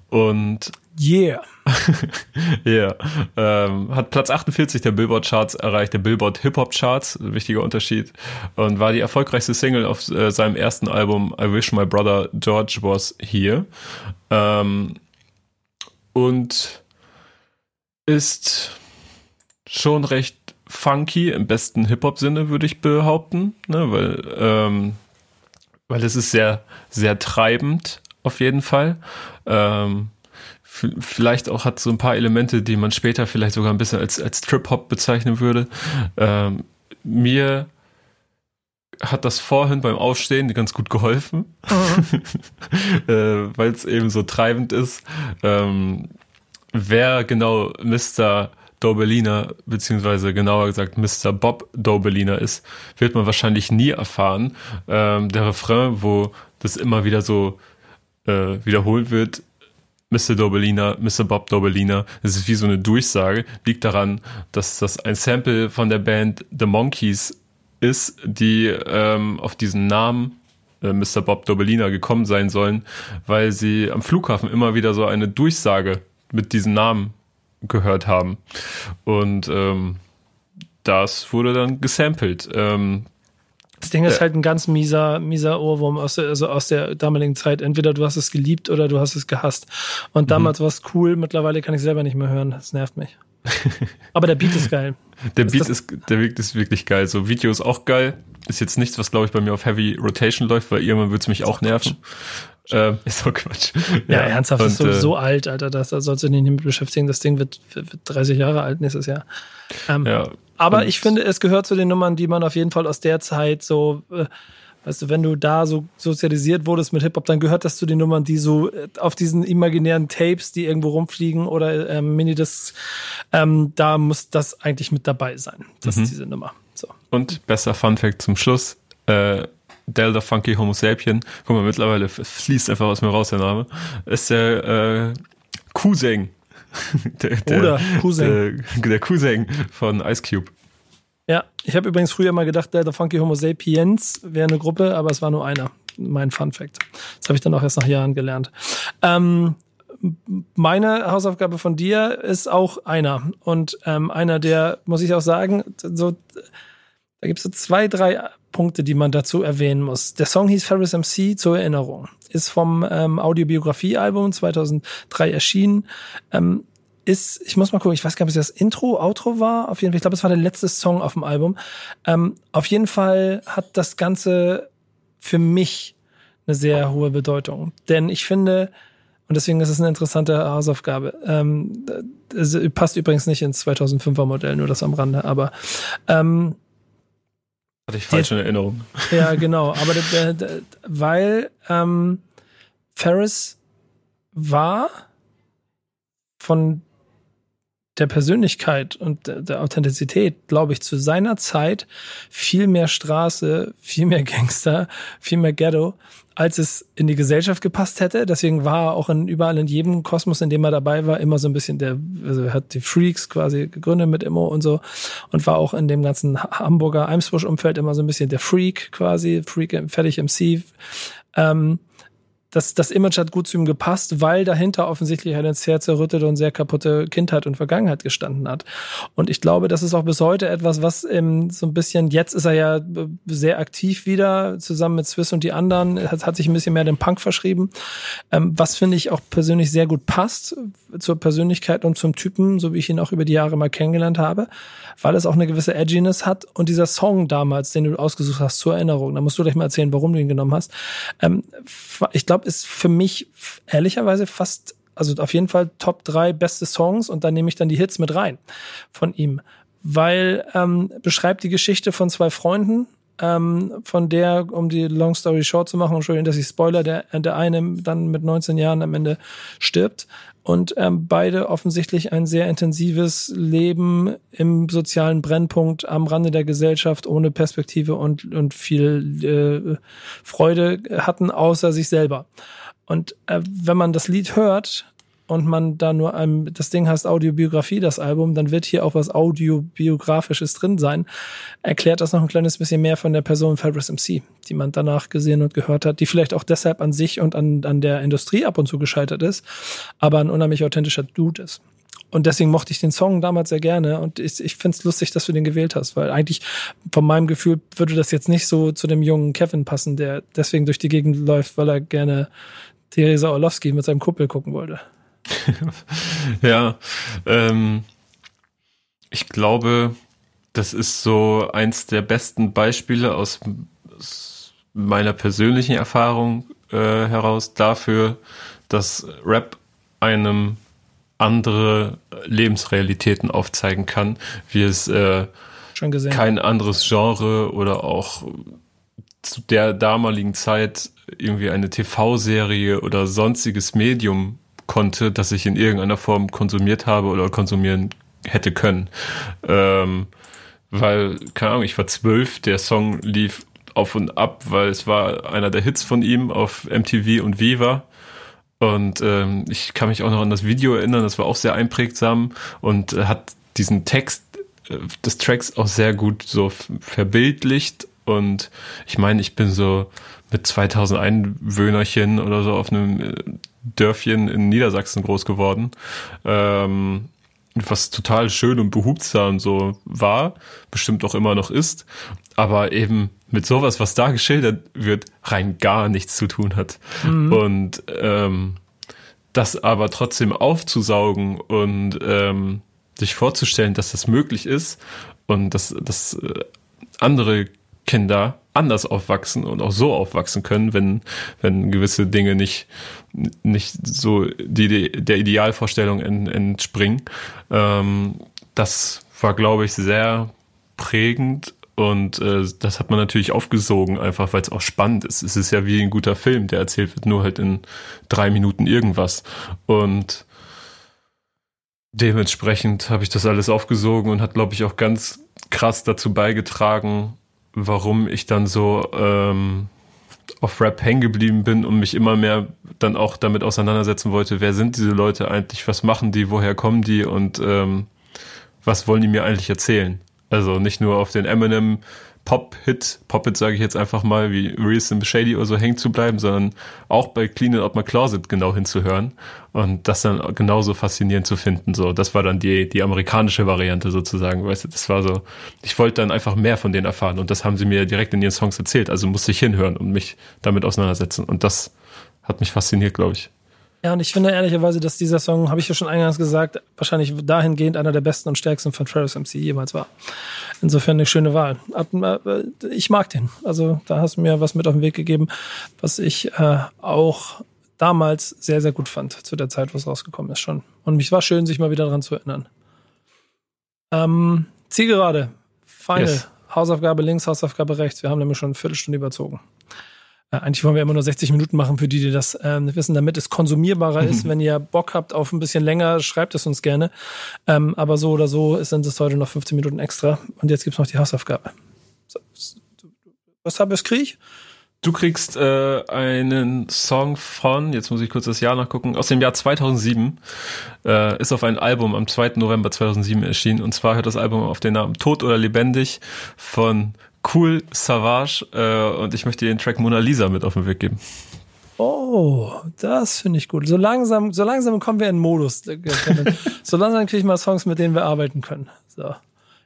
Und Yeah. ja, ähm, hat Platz 48 der Billboard Charts erreicht, der Billboard Hip Hop Charts, wichtiger Unterschied, und war die erfolgreichste Single auf äh, seinem ersten Album I Wish My Brother George Was Here. Ähm, und ist schon recht funky im besten Hip Hop Sinne, würde ich behaupten, ne, weil ähm, weil es ist sehr sehr treibend auf jeden Fall. Ähm, vielleicht auch hat so ein paar Elemente, die man später vielleicht sogar ein bisschen als, als Trip-Hop bezeichnen würde. Ähm, mir hat das vorhin beim Aufstehen ganz gut geholfen, äh, weil es eben so treibend ist. Ähm, wer genau Mr. Dobelina, beziehungsweise genauer gesagt Mr. Bob Dobelina ist, wird man wahrscheinlich nie erfahren. Ähm, der Refrain, wo das immer wieder so äh, wiederholt wird, Mr. Dobelina, Mr. Bob Dobelina, das ist wie so eine Durchsage, liegt daran, dass das ein Sample von der Band The Monkeys ist, die ähm, auf diesen Namen äh, Mr. Bob Dobelina gekommen sein sollen, weil sie am Flughafen immer wieder so eine Durchsage mit diesem Namen gehört haben. Und ähm, das wurde dann gesampelt. Ähm, Das Ding ist Ja. halt ein ganz mieser, mieser Ohrwurm aus der, also aus der damaligen Zeit. Entweder du hast es geliebt oder du hast es gehasst. Und damals war es cool, mittlerweile kann ich selber nicht mehr hören. Das nervt mich. Aber der Beat ist geil. Der Ist Beat ist, der Beat ist wirklich geil. So Video ist auch geil. Ist jetzt nichts, was glaube ich bei mir auf Heavy Rotation läuft, weil irgendwann wird es mich auch nerven. Ähm, ist auch Quatsch. Ja, ernsthaft, das ist so, und, äh, so alt, Alter. Das, da sollst du dich nicht mit beschäftigen. Das Ding wird, wird 30 Jahre alt nächstes Jahr. Ähm, Ja. Aber Und- ich finde, es gehört zu den Nummern, die man auf jeden Fall aus der Zeit so, äh, weißt du, wenn du da so sozialisiert wurdest mit Hip-Hop, dann gehört das zu den Nummern, die so äh, auf diesen imaginären Tapes, die irgendwo rumfliegen oder ähm, Minidiscs, ähm, da muss das eigentlich mit dabei sein. Das Mhm. ist diese Nummer. So. Und besser Fun Fact zum Schluss. Äh, Delta Funky Homo Sapien, guck mal, mittlerweile fließt einfach aus mir raus der Name, ist der äh, Cousin. der, der, Bruder, Cousin. Der, der Cousin von Ice Cube. Ja, ich habe übrigens früher mal gedacht, der The Funky Homo Sapiens wäre eine Gruppe, aber es war nur einer. Mein Fun Fact. Das habe ich dann auch erst nach Jahren gelernt. Ähm, meine Hausaufgabe von dir ist auch einer. Und ähm, einer, der, muss ich auch sagen, so, da gibt es so zwei, drei Punkte, die man dazu erwähnen muss. Der Song hieß Ferris MC zur Erinnerung. Ist vom ähm, Audiobiografie-Album 2003 erschienen. Ähm, ist, ich muss mal gucken, ich weiß gar nicht, ob es das Intro, Outro war. Auf jeden Fall, ich glaube, es war der letzte Song auf dem Album. Ähm, auf jeden Fall hat das Ganze für mich eine sehr hohe Bedeutung. Denn ich finde, und deswegen ist es eine interessante Hausaufgabe. Ähm, passt übrigens nicht ins 2005er Modell, nur das am Rande, aber ähm, Hatte ich falsch in Erinnerung. ja, genau. Aber weil ähm, Ferris war von der Persönlichkeit und der Authentizität, glaube ich, zu seiner Zeit viel mehr Straße, viel mehr Gangster, viel mehr Ghetto, als es in die Gesellschaft gepasst hätte. Deswegen war er auch in, überall in jedem Kosmos, in dem er dabei war, immer so ein bisschen der, also er hat die Freaks quasi gegründet mit Immo und so und war auch in dem ganzen Ha- Hamburger Eimsbusch-Umfeld immer so ein bisschen der Freak quasi, Freak, fertig MC. Ähm, das, das Image hat gut zu ihm gepasst, weil dahinter offensichtlich eine sehr zerrüttete und sehr kaputte Kindheit und Vergangenheit gestanden hat. Und ich glaube, das ist auch bis heute etwas, was ähm, so ein bisschen, jetzt ist er ja sehr aktiv wieder, zusammen mit Swiss und die anderen, hat, hat sich ein bisschen mehr dem Punk verschrieben, ähm, was finde ich auch persönlich sehr gut passt zur Persönlichkeit und zum Typen, so wie ich ihn auch über die Jahre mal kennengelernt habe, weil es auch eine gewisse Edginess hat. Und dieser Song damals, den du ausgesucht hast, zur Erinnerung, da musst du gleich mal erzählen, warum du ihn genommen hast. Ähm, ich glaube, ist für mich ehrlicherweise fast, also auf jeden Fall Top drei beste Songs und dann nehme ich dann die Hits mit rein von ihm. Weil ähm, beschreibt die Geschichte von zwei Freunden, ähm, von der, um die Long Story Short zu machen, Entschuldigung, dass ich spoiler, der, der eine dann mit 19 Jahren am Ende stirbt und ähm, beide offensichtlich ein sehr intensives Leben im sozialen Brennpunkt am Rande der Gesellschaft ohne Perspektive und, und viel äh, Freude hatten, außer sich selber. Und äh, wenn man das Lied hört, und man da nur ein, das Ding heißt Audiobiografie, das Album, dann wird hier auch was Audiobiografisches drin sein. Erklärt das noch ein kleines bisschen mehr von der Person Fabrice MC, die man danach gesehen und gehört hat, die vielleicht auch deshalb an sich und an, an der Industrie ab und zu gescheitert ist, aber ein unheimlich authentischer Dude ist. Und deswegen mochte ich den Song damals sehr gerne und ich, ich finde es lustig, dass du den gewählt hast, weil eigentlich von meinem Gefühl würde das jetzt nicht so zu dem jungen Kevin passen, der deswegen durch die Gegend läuft, weil er gerne Theresa Orlowski mit seinem Kuppel gucken wollte. ja, ähm, ich glaube, das ist so eins der besten Beispiele aus, aus meiner persönlichen Erfahrung äh, heraus dafür, dass Rap einem andere Lebensrealitäten aufzeigen kann, wie es äh, kein anderes Genre oder auch zu der damaligen Zeit irgendwie eine TV-Serie oder sonstiges Medium konnte, das ich in irgendeiner Form konsumiert habe oder konsumieren hätte können. Ähm, weil, keine Ahnung, ich war zwölf, der Song lief auf und ab, weil es war einer der Hits von ihm auf MTV und Viva. Und ähm, ich kann mich auch noch an das Video erinnern, das war auch sehr einprägsam und äh, hat diesen Text äh, des Tracks auch sehr gut so verbildlicht. Und ich meine, ich bin so mit 2000 Einwöhnerchen oder so auf einem äh, Dörfchen in Niedersachsen groß geworden. Ähm, was total schön und behutsam so war, bestimmt auch immer noch ist, aber eben mit sowas, was da geschildert wird, rein gar nichts zu tun hat. Mhm. Und ähm, das aber trotzdem aufzusaugen und ähm, sich vorzustellen, dass das möglich ist und dass, dass äh, andere Kinder anders aufwachsen und auch so aufwachsen können, wenn, wenn gewisse Dinge nicht, nicht so die, der Idealvorstellung entspringen. Ähm, das war, glaube ich, sehr prägend und äh, das hat man natürlich aufgesogen, einfach weil es auch spannend ist. Es ist ja wie ein guter Film, der erzählt wird, nur halt in drei Minuten irgendwas. Und dementsprechend habe ich das alles aufgesogen und hat, glaube ich, auch ganz krass dazu beigetragen, warum ich dann so ähm, auf Rap hängen geblieben bin und mich immer mehr dann auch damit auseinandersetzen wollte, wer sind diese Leute eigentlich, was machen die, woher kommen die und ähm, was wollen die mir eigentlich erzählen? Also nicht nur auf den Eminem Pop-Hit, Pop-Hit sage ich jetzt einfach mal, wie Real Sim Shady oder so hängen zu bleiben, sondern auch bei Clean Out My Closet genau hinzuhören und das dann genauso faszinierend zu finden. So, das war dann die, die amerikanische Variante sozusagen, weißt du, das war so, ich wollte dann einfach mehr von denen erfahren und das haben sie mir direkt in ihren Songs erzählt, also musste ich hinhören und mich damit auseinandersetzen und das hat mich fasziniert, glaube ich. Ja, und ich finde ehrlicherweise, dass dieser Song, habe ich ja schon eingangs gesagt, wahrscheinlich dahingehend einer der besten und stärksten von Travis MC jemals war. Insofern eine schöne Wahl. Äh, ich mag den. Also da hast du mir was mit auf den Weg gegeben, was ich äh, auch damals sehr, sehr gut fand, zu der Zeit, wo es rausgekommen ist schon. Und mich war schön, sich mal wieder daran zu erinnern. Ähm, Zielgerade, Final, yes. Hausaufgabe links, Hausaufgabe rechts. Wir haben nämlich schon eine Viertelstunde überzogen. Äh, eigentlich wollen wir immer nur 60 Minuten machen, für die, die das ähm, wissen, damit es konsumierbarer mhm. ist. Wenn ihr Bock habt auf ein bisschen länger, schreibt es uns gerne. Ähm, aber so oder so sind es heute noch 15 Minuten extra. Und jetzt gibt's noch die Hausaufgabe. Was habe ich krieg? Du kriegst äh, einen Song von, jetzt muss ich kurz das Jahr nachgucken, aus dem Jahr 2007. Äh, ist auf ein Album am 2. November 2007 erschienen. Und zwar hört das Album auf den Namen Tod oder Lebendig von Cool Savage äh, und ich möchte den Track Mona Lisa mit auf den Weg geben. Oh, das finde ich gut. So langsam, so langsam kommen wir in Modus. so langsam kriege ich mal Songs, mit denen wir arbeiten können. So.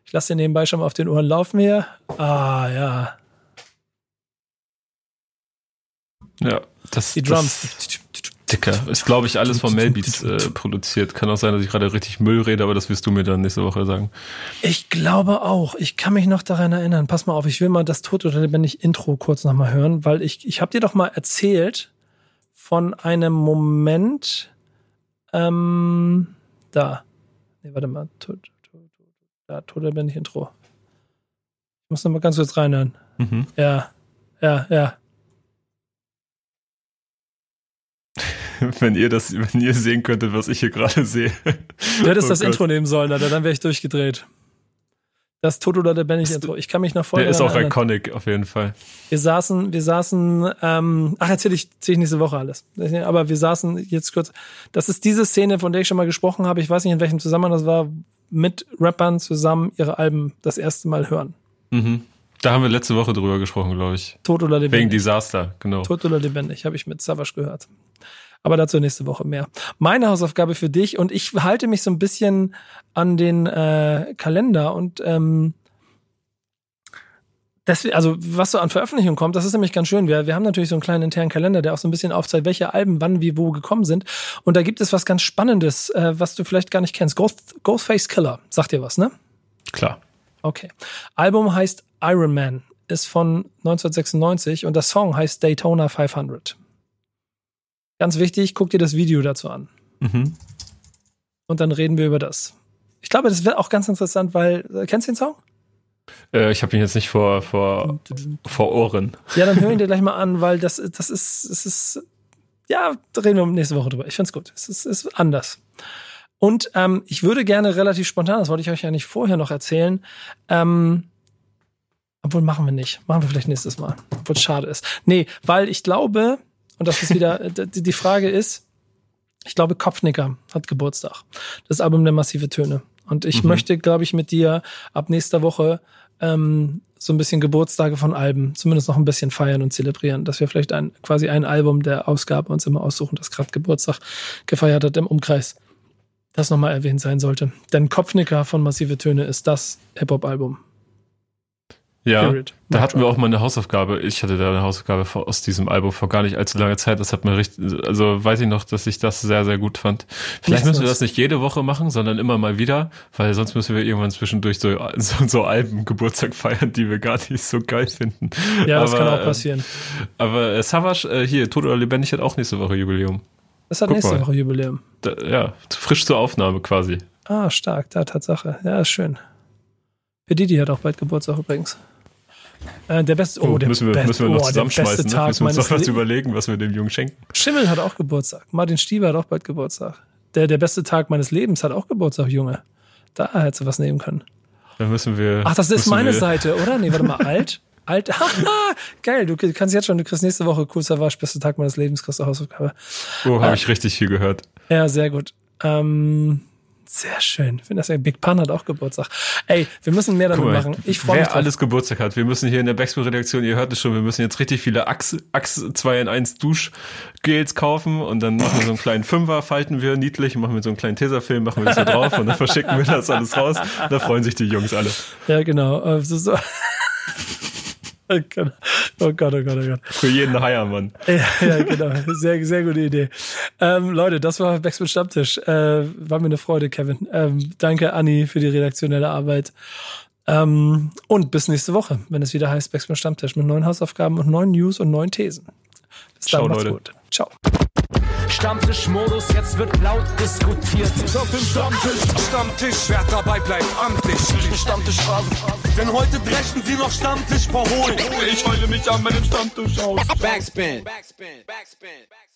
Ich lasse den nebenbei schon mal auf den Ohren laufen hier. Ah, ja. Ja, das. Die Drums. Das, Dicker. Ist, glaube ich, alles von Melbeats äh, produziert. Kann auch sein, dass ich gerade richtig Müll rede, aber das wirst du mir dann nächste Woche sagen. Ich glaube auch. Ich kann mich noch daran erinnern. Pass mal auf, ich will mal das Tod oder lebendig Intro kurz nochmal hören, weil ich, ich habe dir doch mal erzählt von einem Moment, ähm, da. Nee, warte mal. Tod, Tod, da, Tod oder lebendig Intro. Ich muss noch mal ganz kurz reinhören. Mhm. Ja, ja, ja. wenn ihr das, wenn ihr sehen könntet, was ich hier gerade sehe. Du hättest Oh das Gott. Intro nehmen sollen, Alter, dann wäre ich durchgedreht. Das Tod oder lebendig Intro. Ich kann mich noch voll Der ist auch erinnern. iconic, auf jeden Fall. Wir saßen, wir saßen, ähm, ach, erzähl ich, erzähl ich nächste Woche alles. Aber wir saßen jetzt kurz, das ist diese Szene, von der ich schon mal gesprochen habe, ich weiß nicht, in welchem Zusammenhang das war, mit Rappern zusammen ihre Alben das erste Mal hören. Mhm. Da haben wir letzte Woche drüber gesprochen, glaube ich. Tot oder Wegen lebendig. Desaster, genau. Tot oder lebendig, habe ich mit Savage gehört. Aber dazu nächste Woche mehr. Meine Hausaufgabe für dich, und ich halte mich so ein bisschen an den äh, Kalender und ähm, Deswegen, also was so an Veröffentlichungen kommt, das ist nämlich ganz schön. Wir, wir haben natürlich so einen kleinen internen Kalender, der auch so ein bisschen aufzeigt, welche Alben wann, wie, wo gekommen sind. Und da gibt es was ganz Spannendes, äh, was du vielleicht gar nicht kennst. Ghost, Ghostface Killer, sagt dir was, ne? Klar. Okay. Album heißt Iron Man, ist von 1996 und das Song heißt Daytona 500. Ganz wichtig, guck dir das Video dazu an. Mhm. Und dann reden wir über das. Ich glaube, das wird auch ganz interessant, weil, äh, kennst du den Song? Äh, ich habe ihn jetzt nicht vor, vor, vor Ohren. Ja, dann hör ihn dir gleich mal an, weil das, das ist, das ist, ja, reden wir nächste Woche drüber. Ich find's gut. Es ist, ist anders. Und ähm, ich würde gerne relativ spontan, das wollte ich euch ja nicht vorher noch erzählen, ähm, obwohl machen wir nicht. Machen wir vielleicht nächstes Mal. Obwohl es schade ist. Nee, weil ich glaube, und das ist wieder, äh, die die Frage ist, ich glaube, Kopfnicker hat Geburtstag. Das Album der massive Töne. Und ich Mhm. möchte, glaube ich, mit dir ab nächster Woche ähm, so ein bisschen Geburtstage von Alben zumindest noch ein bisschen feiern und zelebrieren, dass wir vielleicht ein quasi ein Album der Ausgabe uns immer aussuchen, das gerade Geburtstag gefeiert hat im Umkreis. Das nochmal erwähnt sein sollte. Denn Kopfnicker von Massive Töne ist das Hip-Hop-Album. Ja, Period. da hatten wir auch mal eine Hausaufgabe. Ich hatte da eine Hausaufgabe aus diesem Album vor gar nicht allzu langer Zeit. Das hat mir richtig, also weiß ich noch, dass ich das sehr, sehr gut fand. Vielleicht müssen wir das nicht jede Woche machen, sondern immer mal wieder, weil sonst müssen wir irgendwann zwischendurch so, so, so Alben Geburtstag feiern, die wir gar nicht so geil finden. Ja, das Aber, kann auch ähm, passieren. Aber äh, Savage, äh, hier, Tod oder Lebendig hat auch nächste Woche Jubiläum. Das hat guck nächste mal. Woche Jubiläum. Da, ja, frisch zur Aufnahme quasi. Ah, stark, da Tatsache. Ja, ist schön. Für Didi hat auch bald Geburtstag übrigens. Äh, der beste, oh, Oh, der, müssen wir, best- müssen wir oh, noch der zusammenschmeißen. Ne? Tag Müssen wir uns meines noch was Le- überlegen, was wir dem Jungen schenken. Schimmel hat auch Geburtstag. Martin Stieber hat auch bald Geburtstag. Der, der beste Tag meines Lebens hat auch Geburtstag, Junge. Da hättest du was nehmen können. Dann müssen wir. Ach, das ist meine wir, Seite, oder? Nee, warte mal, alt? Alt, geil, du kannst jetzt schon, du kriegst nächste Woche cool Savage, bester Tag meines Lebens, kriegst du Hausaufgabe. Oh, Äh, habe ich richtig viel gehört. Ja, sehr gut. Ähm, sehr schön. Ich finde das ja, Big Pun hat auch Geburtstag. Ey, wir müssen mehr damit mal, machen. Ich freue mich wer drauf. alles Geburtstag hat. Wir müssen hier in der Backspin-Redaktion, ihr hört es schon, wir müssen jetzt richtig viele Axe, Axe 2 in 1 Duschgels kaufen und dann machen wir so einen kleinen Fünfer, falten wir niedlich, machen wir so einen kleinen Tesafilm, machen wir das so drauf und dann verschicken wir das alles raus. Da freuen sich die Jungs alle. Ja, genau. Äh, so, so. Oh Gott, oh Gott, oh Gott, oh Gott. Für jeden Heiermann. Ja, ja, genau. Sehr, sehr gute Idee. Ähm, Leute, das war Backspin Stammtisch. Äh, war mir eine Freude, Kevin. Ähm, danke, Anni, für die redaktionelle Arbeit. Ähm, und bis nächste Woche, wenn es wieder heißt Backspin Stammtisch mit neuen Hausaufgaben und neuen News und neuen Thesen. Bis dann, Ciao, macht's Leute. gut. Ciao. Stammtischmodus, jetzt wird laut diskutiert. Ist auf dem Stammtisch, Stammtisch, wer dabei bleibt am Tisch. Stammtischphase. Denn heute brechen sie noch Stammtisch verholen. Ich heule mich an meinem Stammtisch aus. Backspin. Backspin. Backspin. Backspin.